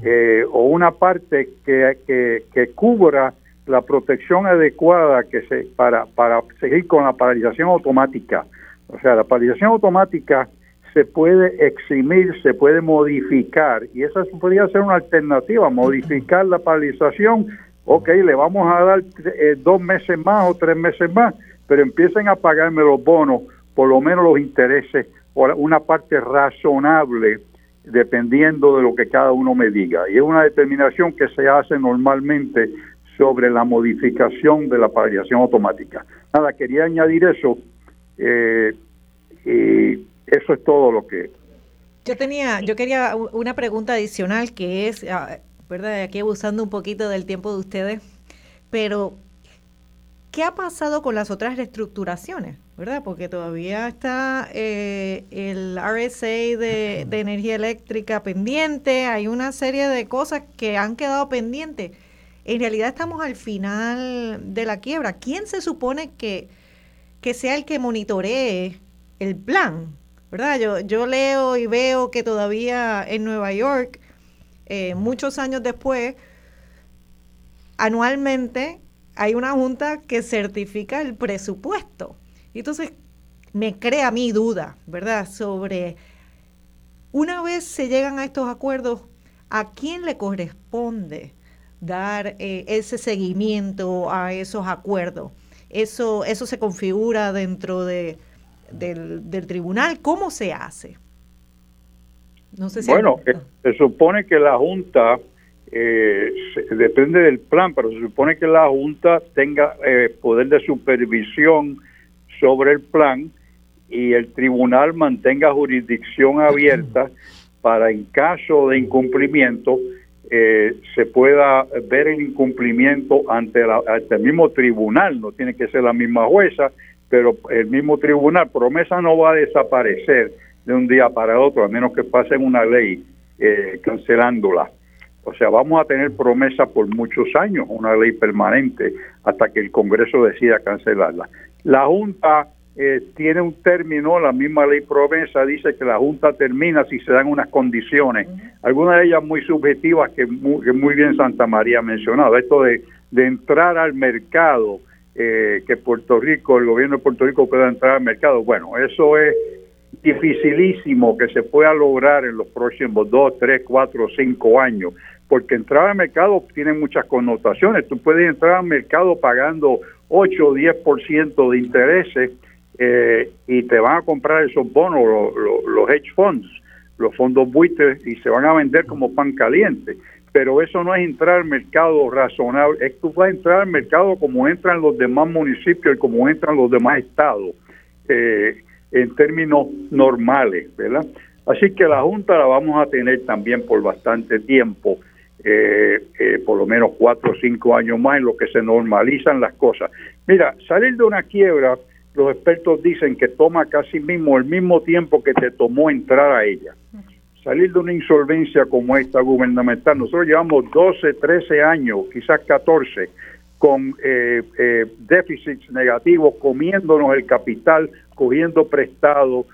eh, o una parte que, que, que, cubra la protección adecuada que se para, para seguir con la paralización automática. O sea, la paralización automática se puede eximir, se puede modificar y esa podría ser una alternativa, modificar la paralización. Ok, le vamos a dar eh, dos meses más o tres meses más, pero empiecen a pagarme los bonos, por lo menos los intereses, o una parte razonable dependiendo de lo que cada uno me diga. Y es una determinación que se hace normalmente sobre la modificación de la paralización automática. Nada, quería añadir eso. Eh, y eso es todo lo que... Yo tenía, yo quería una pregunta adicional que es, ah, ¿verdad? Aquí abusando un poquito del tiempo de ustedes, pero ¿qué ha pasado con las otras reestructuraciones? ¿verdad? Porque todavía está eh, el RSA de, energía eléctrica pendiente, hay una serie de cosas que han quedado pendientes. En realidad estamos al final de la quiebra. ¿Quién se supone que, que sea el que monitoree el plan? ¿Verdad? Yo, yo leo y veo que todavía en Nueva York, eh, muchos años después, anualmente hay una junta que certifica el presupuesto. Y entonces me crea mi duda, ¿verdad? Sobre una vez se llegan a estos acuerdos, ¿a quién le corresponde dar eh, ese seguimiento a esos acuerdos? Eso, eso se configura dentro de, del, tribunal. ¿Cómo se hace? No sé si bueno, eh, se supone que la Junta, eh, depende del plan, pero se supone que la Junta tenga poder de supervisión sobre el plan y el tribunal mantenga jurisdicción abierta para en caso de incumplimiento eh, se pueda ver el incumplimiento ante, el mismo tribunal, no tiene que ser la misma jueza, pero el mismo tribunal, promesa no va a desaparecer de un día para otro, a menos que pasen una ley eh, cancelándola. O sea, vamos a tener promesa por muchos años, una ley permanente, hasta que el Congreso decida cancelarla. La Junta eh, tiene un término, la misma ley promesa dice que la Junta termina si se dan unas condiciones, algunas de ellas muy subjetivas que muy, bien Santa María ha mencionado, esto de, entrar al mercado, eh, que Puerto Rico, el gobierno de Puerto Rico pueda entrar al mercado, bueno, eso es dificilísimo que se pueda lograr en los próximos dos, tres, cuatro, cinco años, porque entrar al mercado tiene muchas connotaciones. Tú puedes entrar al mercado pagando 8 o 10% de intereses eh, y te van a comprar esos bonos, los hedge funds, los fondos buitres, y se van a vender como pan caliente. Pero eso no es entrar al mercado razonable, es que vas a entrar al mercado como entran los demás municipios y como entran los demás estados, eh, en términos normales, ¿verdad? Así que la Junta la vamos a tener también por bastante tiempo eh, eh, por lo menos cuatro o cinco años más en lo que se normalizan las cosas. Mira, salir de una quiebra, los expertos dicen que toma casi mismo el mismo tiempo que te tomó entrar a ella. Salir de una insolvencia como esta gubernamental, nosotros llevamos 12, 13 años, quizás 14, con eh, eh, déficits negativos, comiéndonos el capital, cogiendo prestado,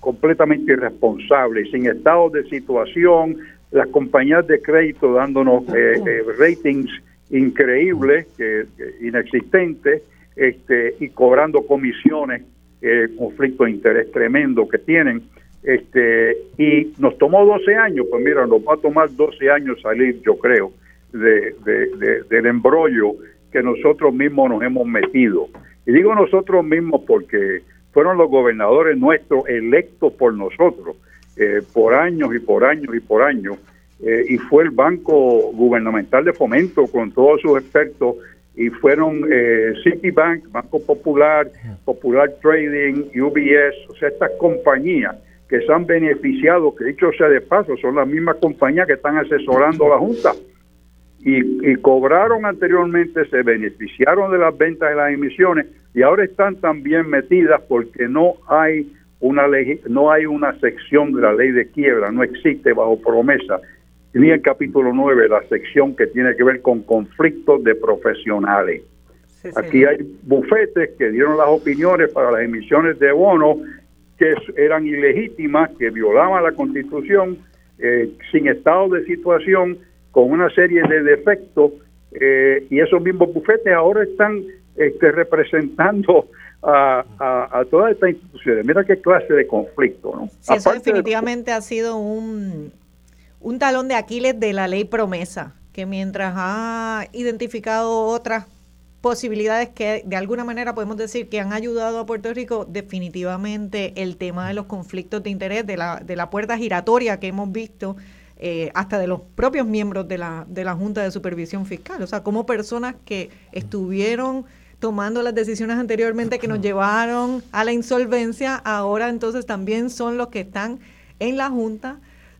completamente irresponsable, sin estados de situación, las compañías de crédito dándonos eh, eh, ratings increíbles, inexistentes, este, y cobrando comisiones, eh, conflicto de interés tremendo que tienen. Este, y nos tomó 12 años, pues mira, nos va a tomar 12 años salir, yo creo, de, del embrollo que nosotros mismos nos hemos metido. Y digo nosotros mismos porque fueron los gobernadores nuestros electos por nosotros eh, por años y por años y por años, eh, y fue el Banco Gubernamental de Fomento con todos sus expertos, y fueron eh, Citibank, Banco Popular, Popular Trading, UBS, o sea, estas compañías que se han beneficiado, que dicho sea de paso, son las mismas compañías que están asesorando a la Junta. Y, y, cobraron anteriormente, se beneficiaron de las ventas de las emisiones y ahora están también metidas porque no hay una ley, no hay una sección de la ley de quiebra, no existe bajo promesa, ni el capítulo 9 la sección que tiene que ver con conflictos de profesionales. Aquí hay bufetes que dieron las opiniones para las emisiones de bonos que eran ilegítimas, que violaban la constitución, eh, sin estado de situación con una serie de defectos eh, y esos mismos bufetes ahora están este, representando a, a, todas estas instituciones. Mira qué clase de conflicto. ¿no? eso definitivamente ha sido un, un talón de Aquiles de la ley promesa, que mientras ha identificado otras posibilidades que de alguna manera podemos decir que han ayudado a Puerto Rico, definitivamente el tema de los conflictos de interés, de la, de la puerta giratoria que hemos visto, eh, hasta de los propios miembros de la, de la Junta de Supervisión Fiscal, o sea, como personas que estuvieron tomando las decisiones anteriormente que nos llevaron a la insolvencia, ahora entonces también son los que están en la Junta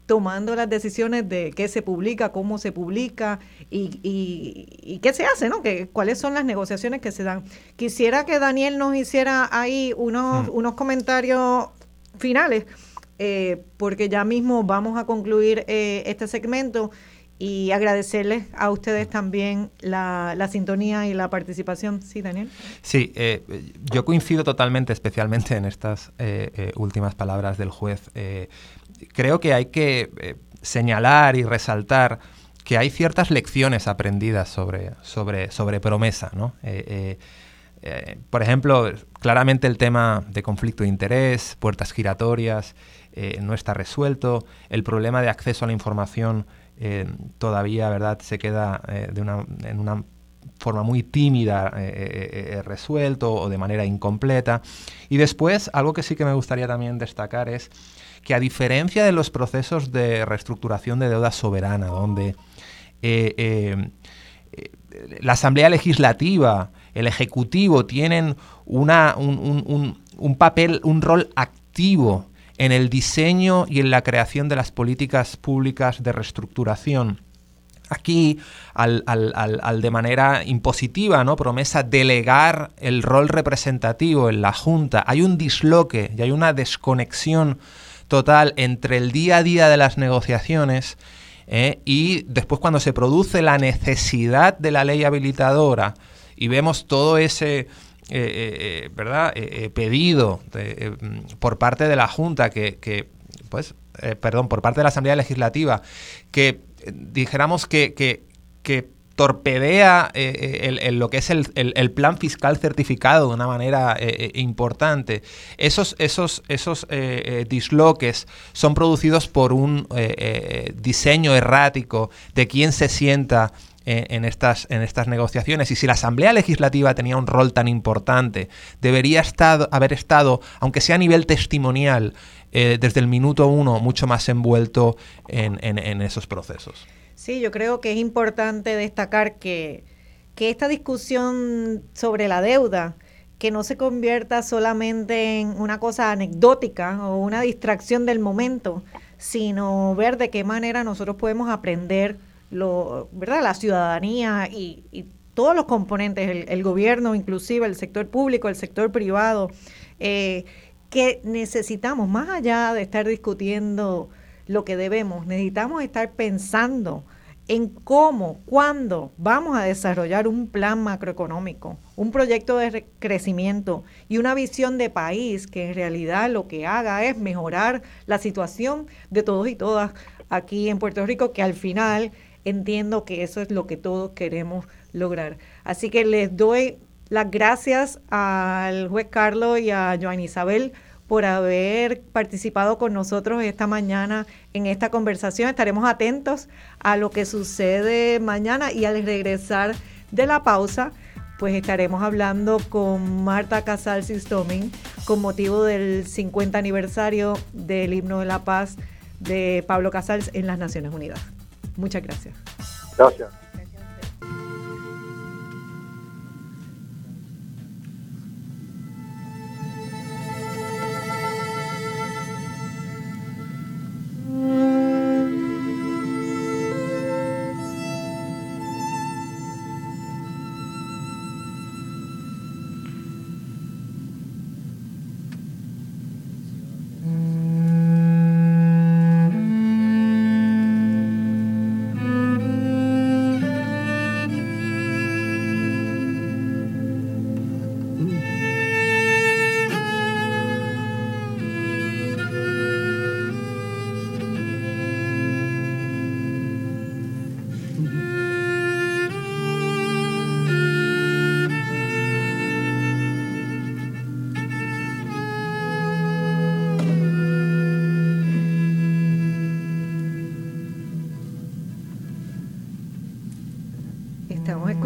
tomando las decisiones de qué se publica, cómo se publica y, y, qué se hace, ¿no? Que, cuáles son las negociaciones que se dan. Quisiera que Daniel nos hiciera ahí unos, mm. unos comentarios finales, eh, porque ya mismo vamos a concluir eh, este segmento y agradecerles a ustedes también la, la, sintonía y la participación. Sí, Daniel. Sí, eh, yo coincido totalmente, especialmente en estas últimas palabras del juez creo que hay que eh, señalar y resaltar que hay ciertas lecciones aprendidas sobre, sobre, sobre promesa. ¿no? Eh, eh, por ejemplo, claramente el tema de conflicto de interés, puertas giratorias, no está resuelto. El problema de acceso a la información todavía ¿verdad? se queda de una, en una forma muy tímida resuelto o de manera incompleta. Y después, algo que sí que me gustaría también destacar es que a diferencia de los procesos de reestructuración de deuda soberana, donde eh, eh, eh, la Asamblea Legislativa, el Ejecutivo tienen una, un, papel, un rol activo en el diseño y en la creación de las políticas públicas de reestructuración. Aquí, al, al, de manera impositiva, ¿no? Promesa delegar el rol representativo en la Junta. Hay un disloque y hay una desconexión total entre el día a día de las negociaciones eh, y después cuando se produce la necesidad de la ley habilitadora y vemos todo ese... Eh, eh, ¿verdad? pedido por parte de la Junta que, pues, perdón, por parte de la Asamblea Legislativa, que dijéramos que, que, que torpedea eh, eh, lo que es el, plan fiscal certificado de una manera eh, importante. Esos, esos, esos disloques son producidos por un diseño errático de quién se sienta en, estas, en estas negociaciones. Y si la Asamblea Legislativa tenía un rol tan importante, debería haber estado, aunque sea a nivel testimonial, desde el minuto uno, mucho más envuelto en esos procesos. Sí, yo creo que es importante destacar que, esta discusión sobre la deuda, que no se convierta solamente en una cosa anecdótica o una distracción del momento, sino ver de qué manera nosotros podemos aprender, lo, ¿verdad? La ciudadanía y, todos los componentes, el, gobierno, inclusive el sector público, el sector privado, eh, que necesitamos, más allá de estar discutiendo lo que debemos. Necesitamos estar pensando en cómo, cuándo vamos a desarrollar un plan macroeconómico, un proyecto de crecimiento y una visión de país que en realidad lo que haga es mejorar la situación de todos y todas aquí en Puerto Rico, que al final entiendo que eso es lo que todos queremos lograr. Así que les doy las gracias al juez Carlos y a Joan Isabel por haber participado con nosotros esta mañana en esta conversación. Estaremos atentos a lo que sucede mañana y al regresar de la pausa, pues estaremos hablando con Marta Casal Sistomin con motivo del 50 aniversario del himno de la paz de Pablo Casals en las Naciones Unidas. Muchas gracias. Gracias.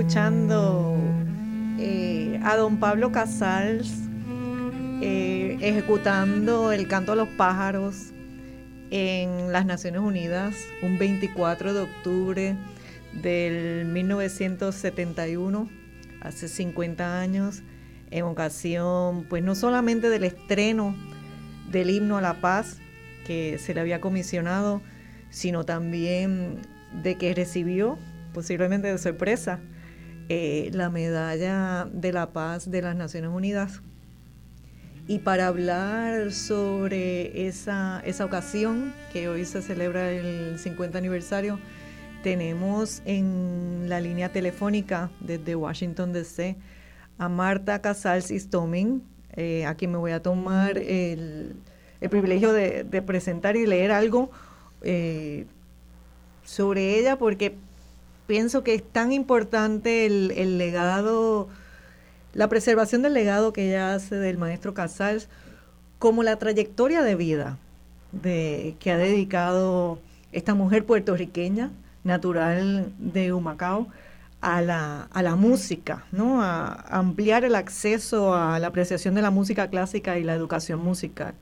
Escuchando eh, a don Pablo Casals eh, ejecutando el canto a los pájaros en las Naciones Unidas un 24 de octubre del 1971, hace 50 años, en ocasión, pues no solamente del estreno del himno a la paz que se le había comisionado, sino también de que recibió, posiblemente de sorpresa, eh, la medalla de la paz de las Naciones Unidas. Y para hablar sobre esa, esa ocasión, que hoy se celebra el 50 aniversario, tenemos en la línea telefónica desde Washington DC a Marta Casals Istomin, eh, a quien me voy a tomar el, privilegio de, presentar y leer algo eh, sobre ella, porque pienso que es tan importante el, legado, la preservación del legado que ella hace del maestro Casals, como la trayectoria de vida de, que ha dedicado esta mujer puertorriqueña, natural de Humacao, a la, a la música, ¿no? a ampliar el acceso a la apreciación de la música clásica y la educación musical.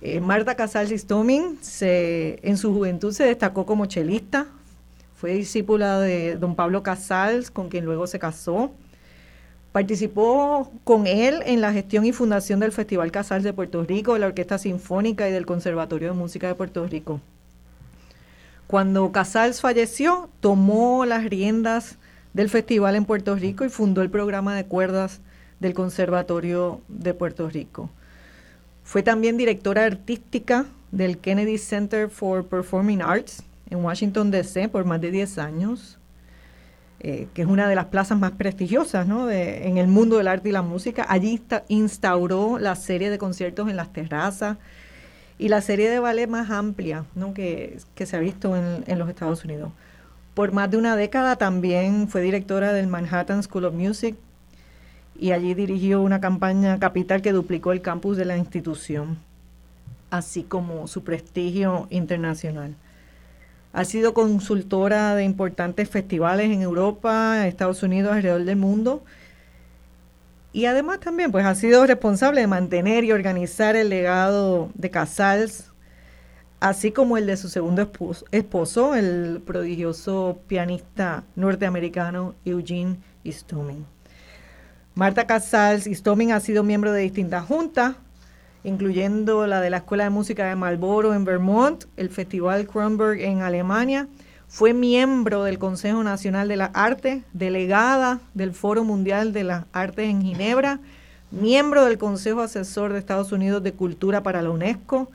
Eh, Marta Casals Istomin se, en su juventud se destacó como chelista, fue discípula de don Pablo Casals, con quien luego se casó. Participó con él en la gestión y fundación del Festival Casals de Puerto Rico, de la Orquesta Sinfónica y del Conservatorio de Música de Puerto Rico. Cuando Casals falleció, tomó las riendas del festival en Puerto Rico y fundó el programa de cuerdas del Conservatorio de Puerto Rico. Fue también directora artística del Kennedy Center for Performing Arts en Washington, D.C. por más de 10 años, eh, que es una de las plazas más prestigiosas en el mundo del arte y la música. Allí instauró la serie de conciertos en las terrazas y la serie de ballet más amplia que, se ha visto en los Estados Unidos. Por más de una década también fue directora del Manhattan School of Music y allí dirigió una campaña capital que duplicó el campus de la institución, así como su prestigio internacional. Ha sido consultora de importantes festivales en Europa, Estados Unidos, alrededor del mundo. Y además también pues ha sido responsable de mantener y organizar el legado de Casals, así como el de su segundo esposo, el prodigioso pianista norteamericano Eugene Istomin. Marta Casals Istomin ha sido miembro de distintas juntas, incluyendo la de la Escuela de Música de Marlboro en Vermont, el Festival Kronberg en Alemania. Fue miembro del Consejo Nacional de las Artes, delegada del Foro Mundial de las Artes en Ginebra, miembro del Consejo Asesor de Estados Unidos de Cultura para la UNESCO,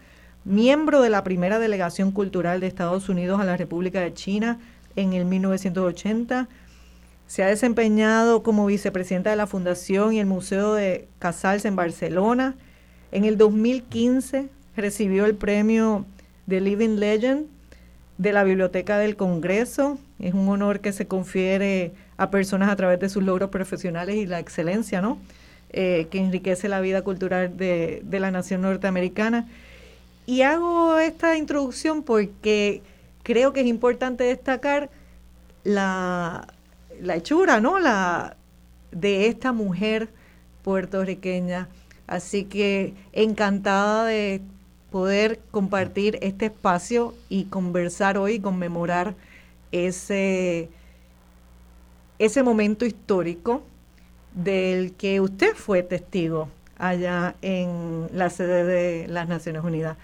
miembro de la primera delegación cultural de Estados Unidos a la República de China en el 1980. Se ha desempeñado como vicepresidenta de la Fundación y el Museo de Casals en Barcelona en el 2015 recibió el premio de Living Legend de la Biblioteca del Congreso. Es un honor que se confiere a personas a través de sus logros profesionales y la excelencia, ¿no? Eh, que enriquece la vida cultural de, la nación norteamericana. Y hago esta introducción porque creo que es importante destacar la, la hechura, ¿no? La, de esta mujer puertorriqueña Así que encantada de poder compartir este espacio y conversar hoy, conmemorar ese, ese momento histórico del que usted fue testigo allá en la sede de las Naciones Unidas.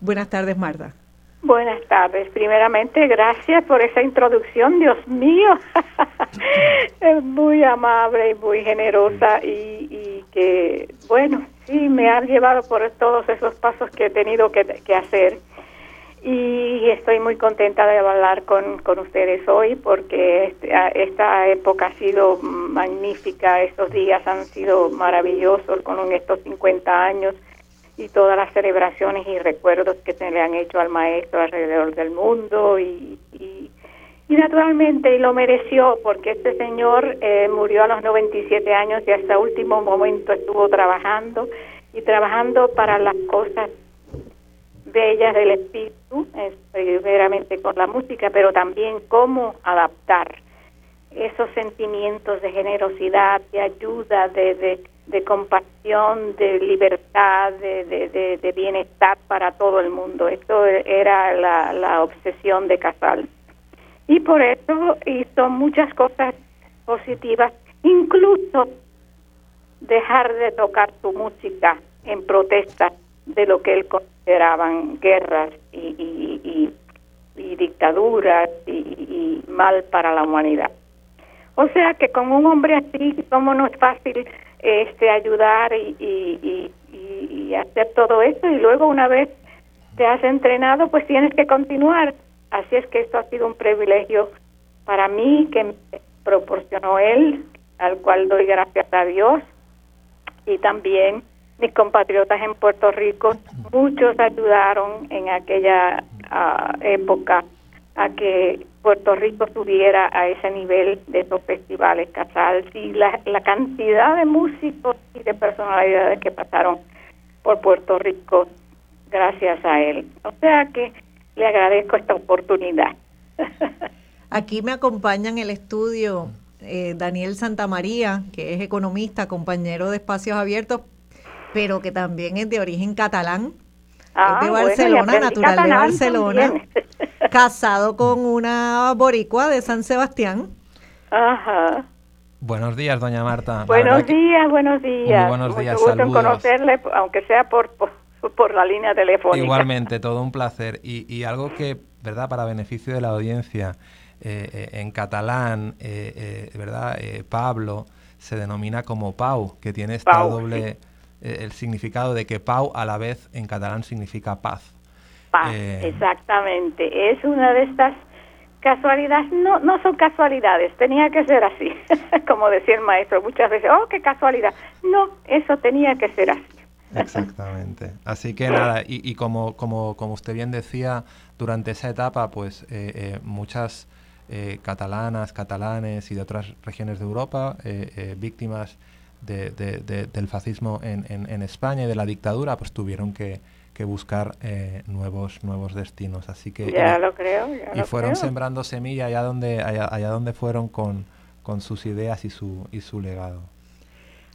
Buenas tardes, Marta. Buenas tardes. Primeramente, gracias por esa introducción, Dios mío. es muy amable y muy generosa y, que, bueno, sí, me ha llevado por todos esos pasos que he tenido que, hacer. Y estoy muy contenta de hablar con, con ustedes hoy porque este, esta época ha sido magnífica, estos días han sido maravillosos con estos 50 años y todas las celebraciones y recuerdos que se le han hecho al maestro alrededor del mundo y, y, naturalmente y lo mereció porque este señor eh, murió a los 97 años y hasta último momento estuvo trabajando y trabajando para las cosas bellas del espíritu, primeramente con la música, pero también cómo adaptar esos sentimientos de generosidad, de ayuda, de, de, compasión, de libertad, de, de, bienestar para todo el mundo. Esto era la, la obsesión de Casal. Y por eso hizo muchas cosas positivas, incluso dejar de tocar su música en protesta de lo que él consideraban guerras y, y, y, dictaduras y, mal para la humanidad. O sea que con un hombre así, como no es fácil este ayudar y, y, y, hacer todo esto y luego una vez te has entrenado, pues tienes que continuar. Así es que esto ha sido un privilegio para mí que me proporcionó él, al cual doy gracias a Dios y también mis compatriotas en Puerto Rico, muchos ayudaron en aquella ah, época a que Puerto Rico subiera a ese nivel de esos festivales casals y la, la cantidad de músicos y de personalidades que pasaron por Puerto Rico gracias a él. O sea que le agradezco esta oportunidad. Aquí me acompaña en el estudio eh, Daniel Santamaría, que es economista, compañero de Espacios Abiertos, pero que también es de origen catalán. es de ah, Barcelona, natural de Barcelona, casado con una boricua de San Sebastián. Ajá. Buenos días, doña Marta. buenos días, buenos días. buenos días, Mucho gusto en conocerle, aunque sea por, por, la línea telefónica. Igualmente, todo un placer. Y, y algo que, ¿verdad?, para beneficio de la audiencia, eh, eh, en catalán, eh, ¿verdad?, Pablo se denomina como Pau, que tiene esta doble... Eh, el significado de que Pau a la vez en catalán significa paz. Paz, eh, exactamente. Es una de estas casualidades, no, no son casualidades, tenía que ser así, como decía el maestro muchas veces, oh, qué casualidad. No, eso tenía que ser así. Exactamente. Así que nada, y, y como, como, como usted bien decía, durante esa etapa, pues eh, muchas catalanas, catalanes y de otras regiones de Europa, víctimas de, del fascismo en, en, España y de la dictadura, pues tuvieron que, que buscar eh, nuevos nuevos destinos. Así que ya lo creo. y fueron sembrando semilla allá donde allá, allá donde fueron con, con sus ideas y su y su legado.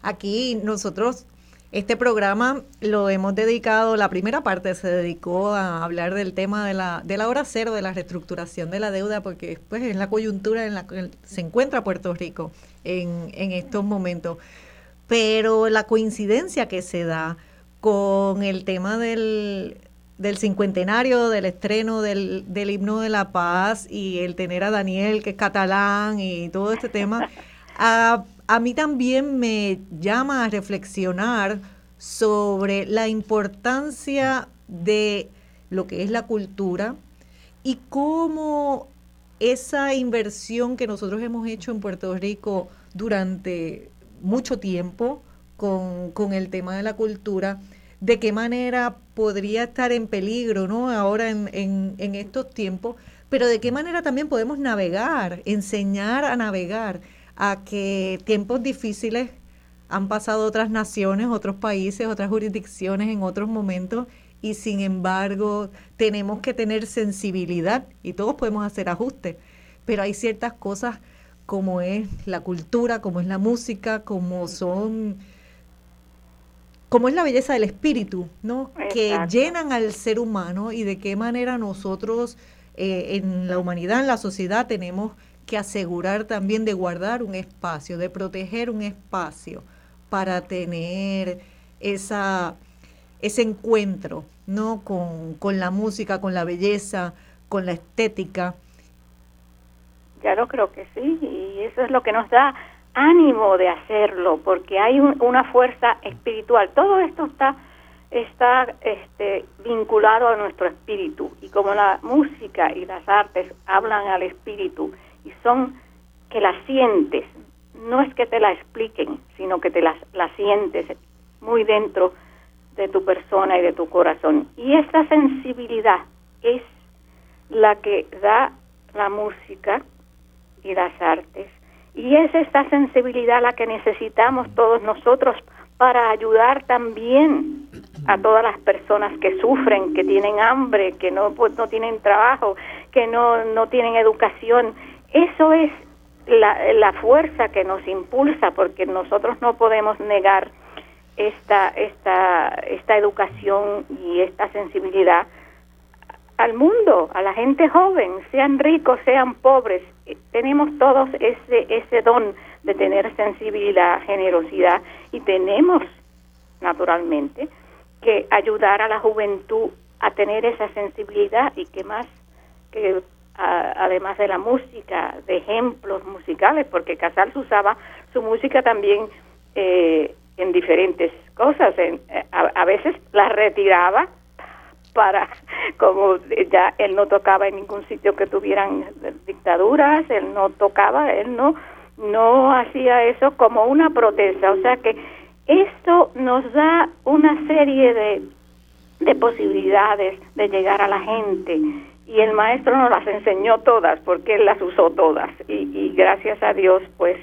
Aquí nosotros este programa lo hemos dedicado, la primera parte se dedicó a hablar del tema de la, de la hora cero, de la reestructuración de la deuda, porque pues, es la coyuntura en la que se encuentra Puerto Rico en, en estos momentos pero la coincidencia que se da con el tema del, del cincuentenario, del estreno del, del, himno de la paz y el tener a Daniel, que es catalán, y todo este tema, a, a mí también me llama a reflexionar sobre la importancia de lo que es la cultura y cómo esa inversión que nosotros hemos hecho en Puerto Rico durante mucho tiempo con, con, el tema de la cultura, de qué manera podría estar en peligro ¿no? ahora en, en, en estos tiempos, pero de qué manera también podemos navegar, enseñar a navegar, a que tiempos difíciles han pasado otras naciones, otros países, otras jurisdicciones en otros momentos y sin embargo tenemos que tener sensibilidad y todos podemos hacer ajustes, pero hay ciertas cosas como es la cultura, como es la música, como son como es la belleza del espíritu, ¿no? Que llenan al ser humano y de qué manera nosotros eh, en la humanidad, en la sociedad, tenemos que asegurar también de guardar un espacio, de proteger un espacio para tener esa, ese encuentro, ¿no? Con, con la música, con la belleza, con la estética lo creo que sí, y eso es lo que nos da ánimo de hacerlo, porque hay una fuerza espiritual. Todo esto está está este, vinculado a nuestro espíritu y como la música y las artes hablan al espíritu y son que la sientes, no es que te la expliquen, sino que te la, la sientes muy dentro de tu persona y de tu corazón. Y esta sensibilidad es la que da la música y las artes. Y es esta sensibilidad la que necesitamos todos nosotros para ayudar también a todas las personas que sufren, que tienen hambre, que no, pues, no tienen trabajo, que no, no tienen educación. Eso es la, la fuerza que nos impulsa, porque nosotros no podemos negar esta, esta, esta educación y esta sensibilidad al mundo, a la gente joven, sean ricos, sean pobres, tenemos todos ese, ese don de tener sensibilidad, generosidad y tenemos, naturalmente, que ayudar a la juventud a tener esa sensibilidad y que más que además de la música, de ejemplos musicales, porque Casals usaba su música también eh, en diferentes cosas. En, a, veces la retiraba para, como ya él no tocaba en ningún sitio que tuvieran dictaduras, él no tocaba, él no, no hacía eso como una protesta. O sea que esto nos da una serie de, de posibilidades de llegar a la gente y el maestro nos las enseñó todas porque él las usó todas y, y gracias a Dios pues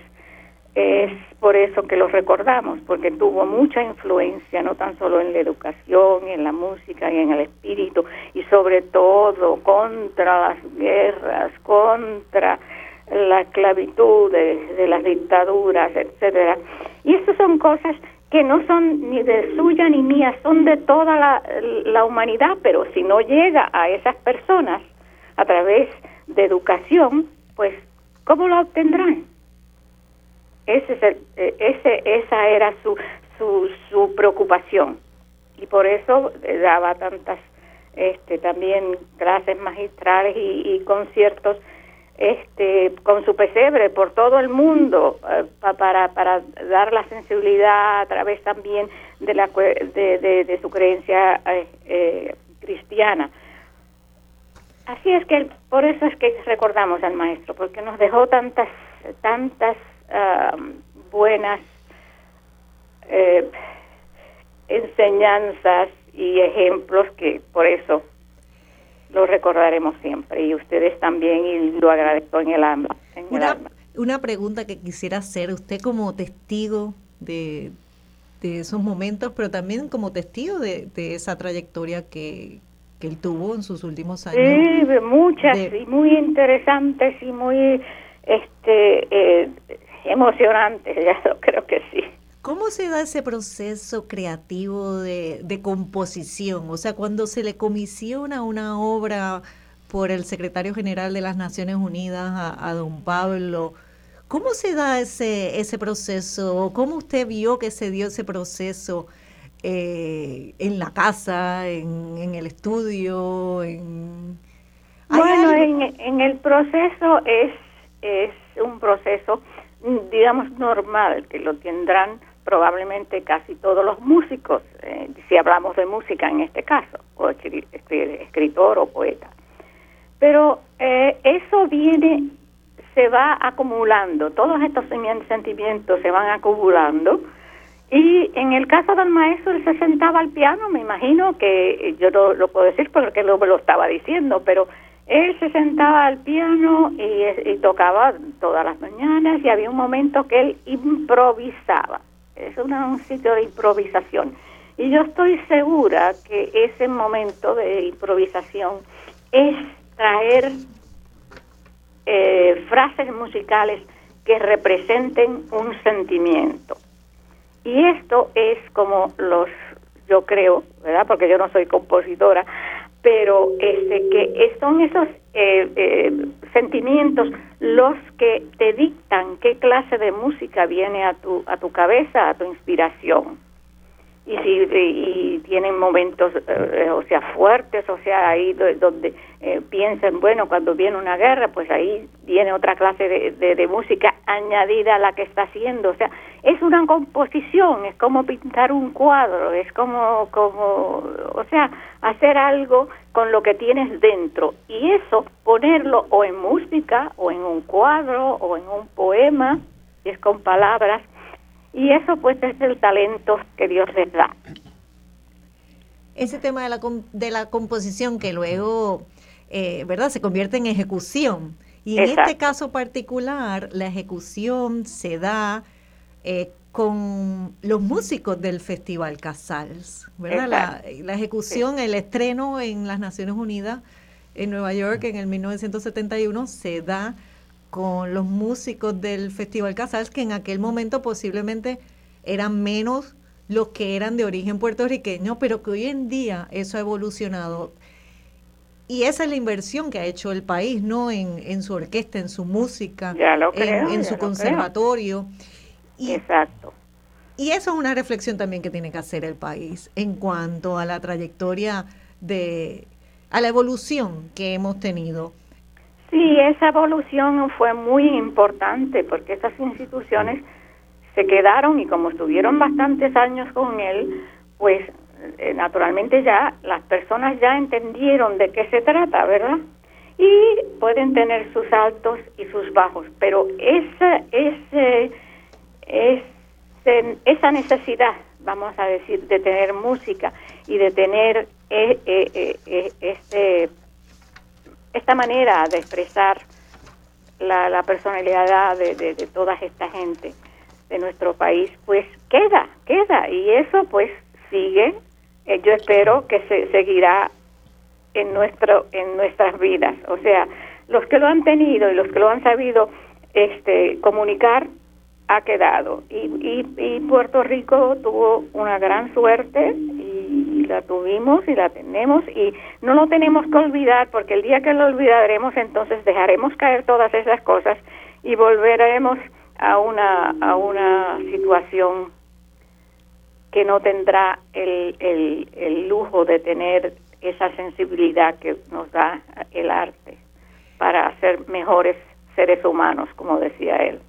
es por eso que lo recordamos, porque tuvo mucha influencia, no tan solo en la educación, en la música y en el espíritu, y sobre todo contra las guerras, contra la esclavitud de, las dictaduras, etcétera. Y estas son cosas que no son ni de suya ni mía, son de toda la, la humanidad, pero si no llega a esas personas a través de educación, pues ¿cómo lo obtendrán? Ese es eh, ese, esa era su, su, su preocupación y por eso daba tantas este, también clases magistrales y, conciertos este, con su pesebre por todo el mundo eh, para, para dar la sensibilidad a través también de, la, de, de, su creencia eh, cristiana. Así es que por eso es que recordamos al maestro, porque nos dejó tantas, tantas buenas eh, enseñanzas y ejemplos que por eso lo recordaremos siempre y ustedes también y lo agradezco en el alma. una, pregunta que quisiera hacer, usted como testigo de, de esos momentos, pero también como testigo de, de esa trayectoria que, que él tuvo en sus últimos años. Sí, muchas y muy interesantes y muy este eh, emocionante, ya lo creo que sí. ¿Cómo se da ese proceso creativo de, de composición? O sea, cuando se le comisiona una obra por el secretario general de las Naciones Unidas a, don Pablo, ¿cómo se da ese, ese proceso? ¿Cómo usted vio que se dio ese proceso eh, en la casa, en, en el estudio? En... Bueno, en, en, el proceso es, es un proceso digamos, normal, que lo tendrán probablemente casi todos los músicos, eh, si hablamos de música en este caso, o escritor o poeta. Pero eh, eso viene, se va acumulando, todos estos sentimientos se van acumulando, y en el caso del maestro, él se sentaba al piano, me imagino que yo no lo puedo decir porque lo, lo estaba diciendo, pero él se sentaba al piano y, tocaba todas las mañanas y había un momento que él improvisaba. Es un sitio de improvisación. Y yo estoy segura que ese momento de improvisación es traer eh, frases musicales que representen un sentimiento. Y esto es como los, yo creo, ¿verdad? Porque yo no soy compositora, pero este que son esos eh, eh, sentimientos los que te dictan qué clase de música viene a tu a tu cabeza a tu inspiración y si y tienen momentos eh, o sea fuertes o sea ahí donde eh, piensan bueno cuando viene una guerra pues ahí viene otra clase de, de, música añadida a la que está haciendo. O sea es una composición es como pintar un cuadro es como como o sea hacer algo con lo que tienes dentro. Y eso ponerlo o en música o en un cuadro o en un poema es con palabras y eso pues es el talento que Dios les da. Ese tema de la, de la composición que luego, eh, ¿verdad?, se convierte en ejecución. Y en este caso particular, la ejecución se da eh, con los músicos del Festival Casals, ¿verdad? La, la, ejecución, el estreno en las Naciones Unidas en Nueva York en el 1971 se da con los músicos del Festival Casals, que en aquel momento posiblemente eran menos los que eran de origen puertorriqueño, pero que hoy en día eso ha evolucionado. Y esa es la inversión que ha hecho el país, ¿no? En, su orquesta, en su música, en, su conservatorio. Y, Exacto. Y eso es una reflexión también que tiene que hacer el país en cuanto a la trayectoria de, a la evolución que hemos tenido. Sí, esa evolución fue muy importante porque esas instituciones se quedaron y como estuvieron bastantes años con él, pues eh, naturalmente ya las personas ya entendieron de qué se trata, ¿verdad? Y pueden tener sus altos y sus bajos, pero esa, ese, ese, esa necesidad, vamos a decir, de tener música y de tener eh, este, esta manera de expresar la, personalidad de, de, toda esta gente, de nuestro país, pues queda, queda, y eso pues sigue, eh, yo espero que se seguirá en nuestro en nuestras vidas, o sea, los que lo han tenido y los que lo han sabido este comunicar ha quedado. Y, y, y Puerto Rico tuvo una gran suerte la tuvimos y la tenemos y no lo tenemos que olvidar porque el día que lo olvidaremos entonces dejaremos caer todas esas cosas y volveremos a una, a una situación que no tendrá el, el, el lujo de tener esa sensibilidad que nos da el arte para ser mejores seres humanos, como decía él.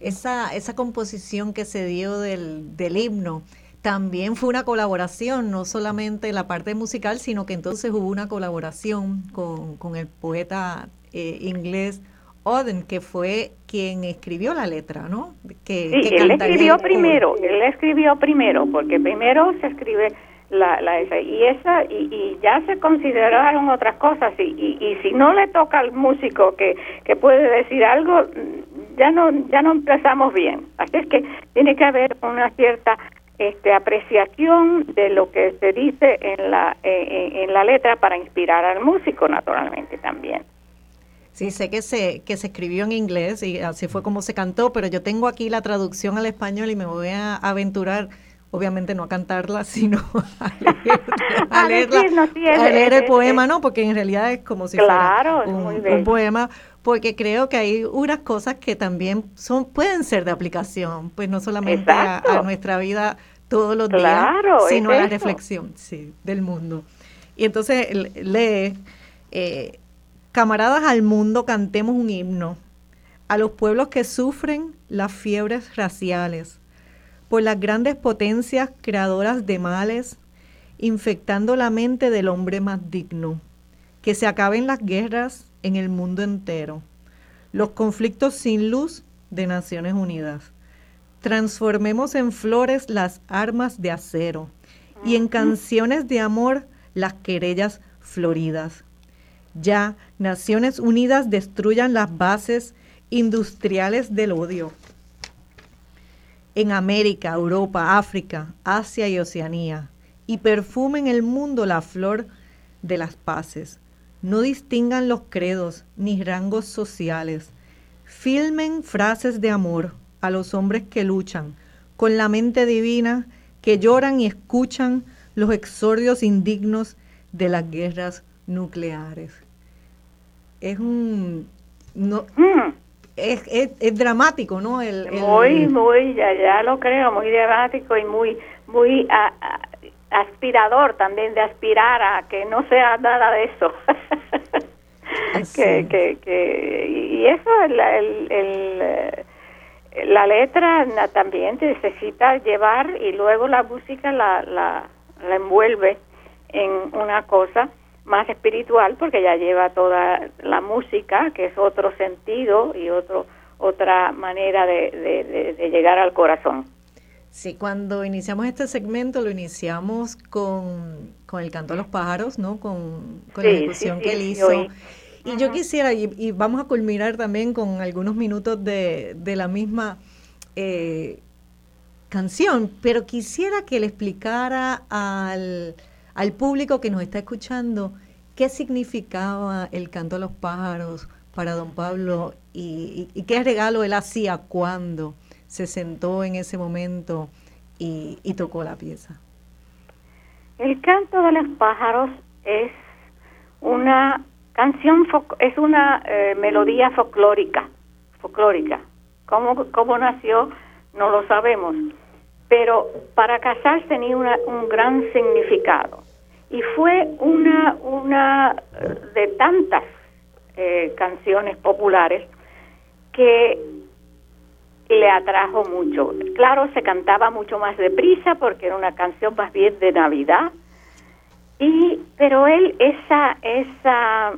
Esa, esa composición que se dio del, del himno también fue una colaboración, no solamente la parte musical, sino que entonces hubo una colaboración con, con el poeta eh, inglés Oden, que fue quien escribió la letra, ¿no? Que, sí, él escribió primero, él escribió primero, porque primero se escribe la, la esa, y esa y, y ya se consideraron otras cosas y, y, y, si no le toca al músico que, que puede decir algo ya no ya no empezamos bien así es que tiene que haber una cierta este apreciación de lo que se dice en la en la letra para inspirar al músico naturalmente también. Sí, sé que se, que se escribió en inglés y así fue como se cantó, pero yo tengo aquí la traducción al español y me voy a aventurar, obviamente no a cantarla, sino a leer, a leer el poema, ¿no? Porque en realidad es como si fuera un, poema, porque creo que hay unas cosas que también son pueden ser de aplicación, pues no solamente a, nuestra vida todos los días, sino la reflexión sí, del mundo. Y entonces lee... Eh, Camaradas al mundo, cantemos un himno a los pueblos que sufren las fiebres raciales, por las grandes potencias creadoras de males, infectando la mente del hombre más digno. Que se acaben las guerras en el mundo entero, los conflictos sin luz de Naciones Unidas. Transformemos en flores las armas de acero y en canciones de amor las querellas floridas. Ya Naciones Unidas destruyan las bases industriales del odio. En América, Europa, África, Asia y Oceanía, y perfumen el mundo la flor de las paces. No distingan los credos ni rangos sociales. Filmen frases de amor a los hombres que luchan con la mente divina, que lloran y escuchan los exordios indignos de las guerras nucleares. Es un... No, mm. es, es, dramático, ¿no? El, Muy, muy, ya, ya lo creo, muy dramático y muy, muy aspirador también, de aspirar a que no sea nada de eso. que, que, que, y eso, el, el, la letra también necesita llevar y luego la música la, la, la envuelve en una cosa más espiritual porque ya lleva toda la música, que es otro sentido y otro otra manera de, llegar al corazón. Sí, cuando iniciamos este segmento lo iniciamos con, el canto a los pájaros, ¿no? Con, la ejecución que él hizo. Y yo quisiera, y, vamos a culminar también con algunos minutos de, la misma eh, canción, pero quisiera que le explicara al, al público que nos está escuchando qué significaba el canto a los pájaros para don Pablo y, qué regalo él hacía cuando se sentó en ese momento y, tocó la pieza. El canto de los pájaros es una canción, es una eh, melodía folclórica, folclórica. ¿Cómo, ¿Cómo nació? No lo sabemos. Pero para casarse tenía un gran significado. Y fue una, una de tantas eh, canciones populares que le atrajo mucho. Claro, se cantaba mucho más deprisa porque era una canción más bien de Navidad. Y pero él esa esa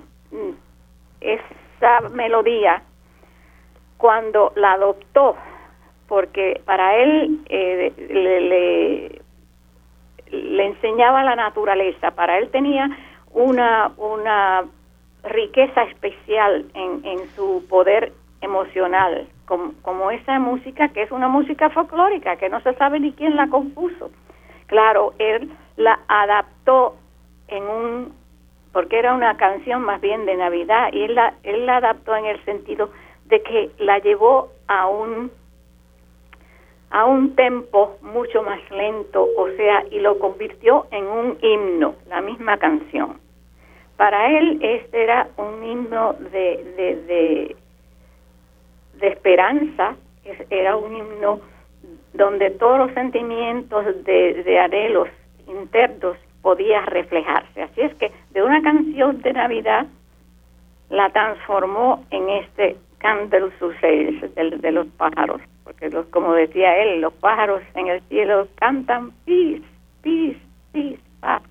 esa melodía cuando la adoptó porque para él eh, le, le enseñaba la naturaleza, para él tenía una, una riqueza especial en, en su poder emocional, como, como, esa música que es una música folclórica, que no se sabe ni quién la compuso. Claro, él la adaptó en un, porque era una canción más bien de Navidad, y él la, él la adaptó en el sentido de que la llevó a un a un tempo mucho más lento, o sea, y lo convirtió en un himno, la misma canción. Para él este era un himno de, de, de, esperanza, era un himno donde todos los sentimientos de, de anhelos internos podían reflejarse. Así es que de una canción de Navidad la transformó en este Candle de, de los pájaros porque los, como decía él, los pájaros en el cielo cantan peace, peace, peace, paz.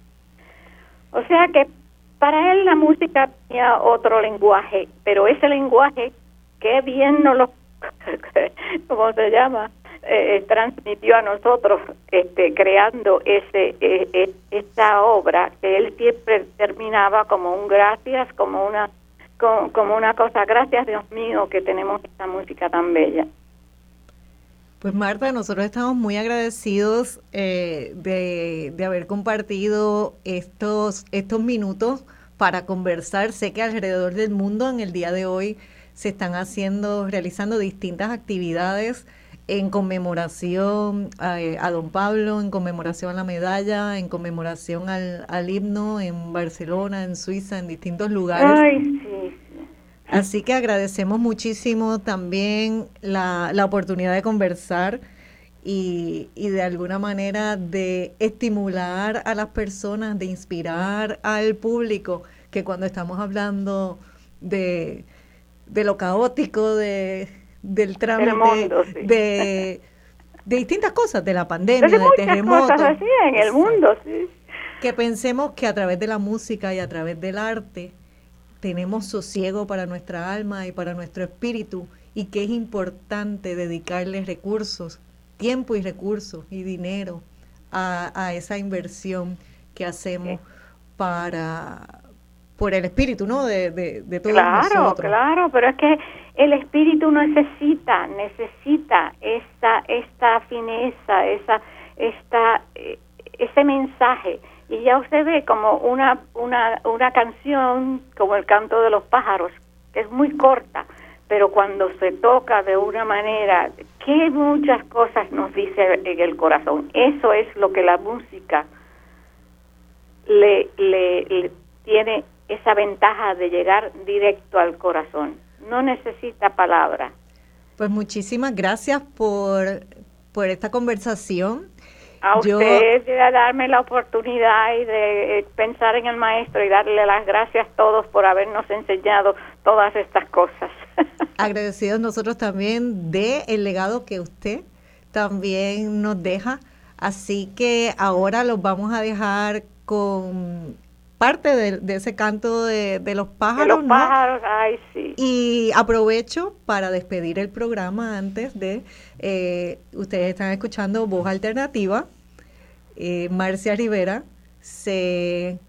O sea que para él la música tenía otro lenguaje, pero ese lenguaje, qué bien no lo, ¿cómo se llama? Eh, eh, transmitió a nosotros este creando ese eh, esta obra que él siempre terminaba como un gracias como una como, como una cosa gracias Dios mío que tenemos esta música tan bella pues Marta, nosotros estamos muy agradecidos eh, de, de, haber compartido estos, estos minutos para conversar. Sé que alrededor del mundo en el día de hoy se están haciendo, realizando distintas actividades en conmemoración a, a, don Pablo, en conmemoración a la medalla, en conmemoración al, al, himno en Barcelona, en Suiza, en distintos lugares. Ay, sí, Así que agradecemos muchísimo también la, la oportunidad de conversar y, y, de alguna manera de estimular a las personas, de inspirar al público, que cuando estamos hablando de, de lo caótico, de, del trámite, de, de distintas cosas, de la pandemia, de, terremotos. en el mundo, sí. Que pensemos que a través de la música y a través del arte, tenemos sosiego para nuestra alma y para nuestro espíritu y que es importante dedicarle recursos, tiempo y recursos y dinero a, esa inversión que hacemos para por el espíritu, ¿no? De, de, de todos claro, Claro, pero es que el espíritu necesita, necesita esta, esta fineza, esa, esta, eh, ese mensaje y ya usted ve como una, una, una canción como el canto de los pájaros, que es muy corta, pero cuando se toca de una manera que muchas cosas nos dice en el corazón. Eso es lo que la música le, le, tiene esa ventaja de llegar directo al corazón. No necesita palabra. Pues muchísimas gracias por, por esta conversación. A usted de darme la oportunidad y de eh, pensar en el maestro y darle las gracias a todos por habernos enseñado todas estas cosas. Agradecidos nosotros también de el legado que usted también nos deja. Así que ahora los vamos a dejar con parte de, ese canto de, los pájaros. De los pájaros, ay, sí. Y aprovecho para despedir el programa antes de, eh, ustedes están escuchando Voz Alternativa. Eh, Marcia Rivera se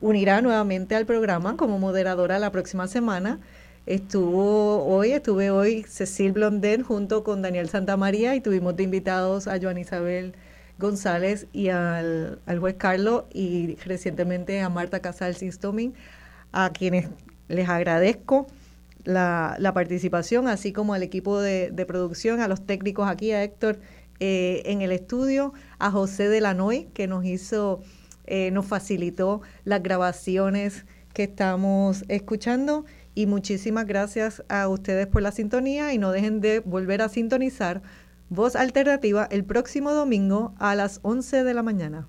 unirá nuevamente al programa como moderadora la próxima semana. Estuvo hoy, estuve hoy Cecil Blondel junto con Daniel Santamaría y tuvimos de invitados a Joan Isabel González y al, juez Carlos y recientemente a Marta Casal Sistoming, a quienes les agradezco la, participación, así como al equipo de, producción, a los técnicos aquí, a Héctor eh, en el estudio, a José Delanoy, que nos hizo, eh, nos facilitó las grabaciones que estamos escuchando. Y muchísimas gracias a ustedes por la sintonía y no dejen de volver a sintonizar Voz Alternativa el próximo domingo a las 11 de la mañana.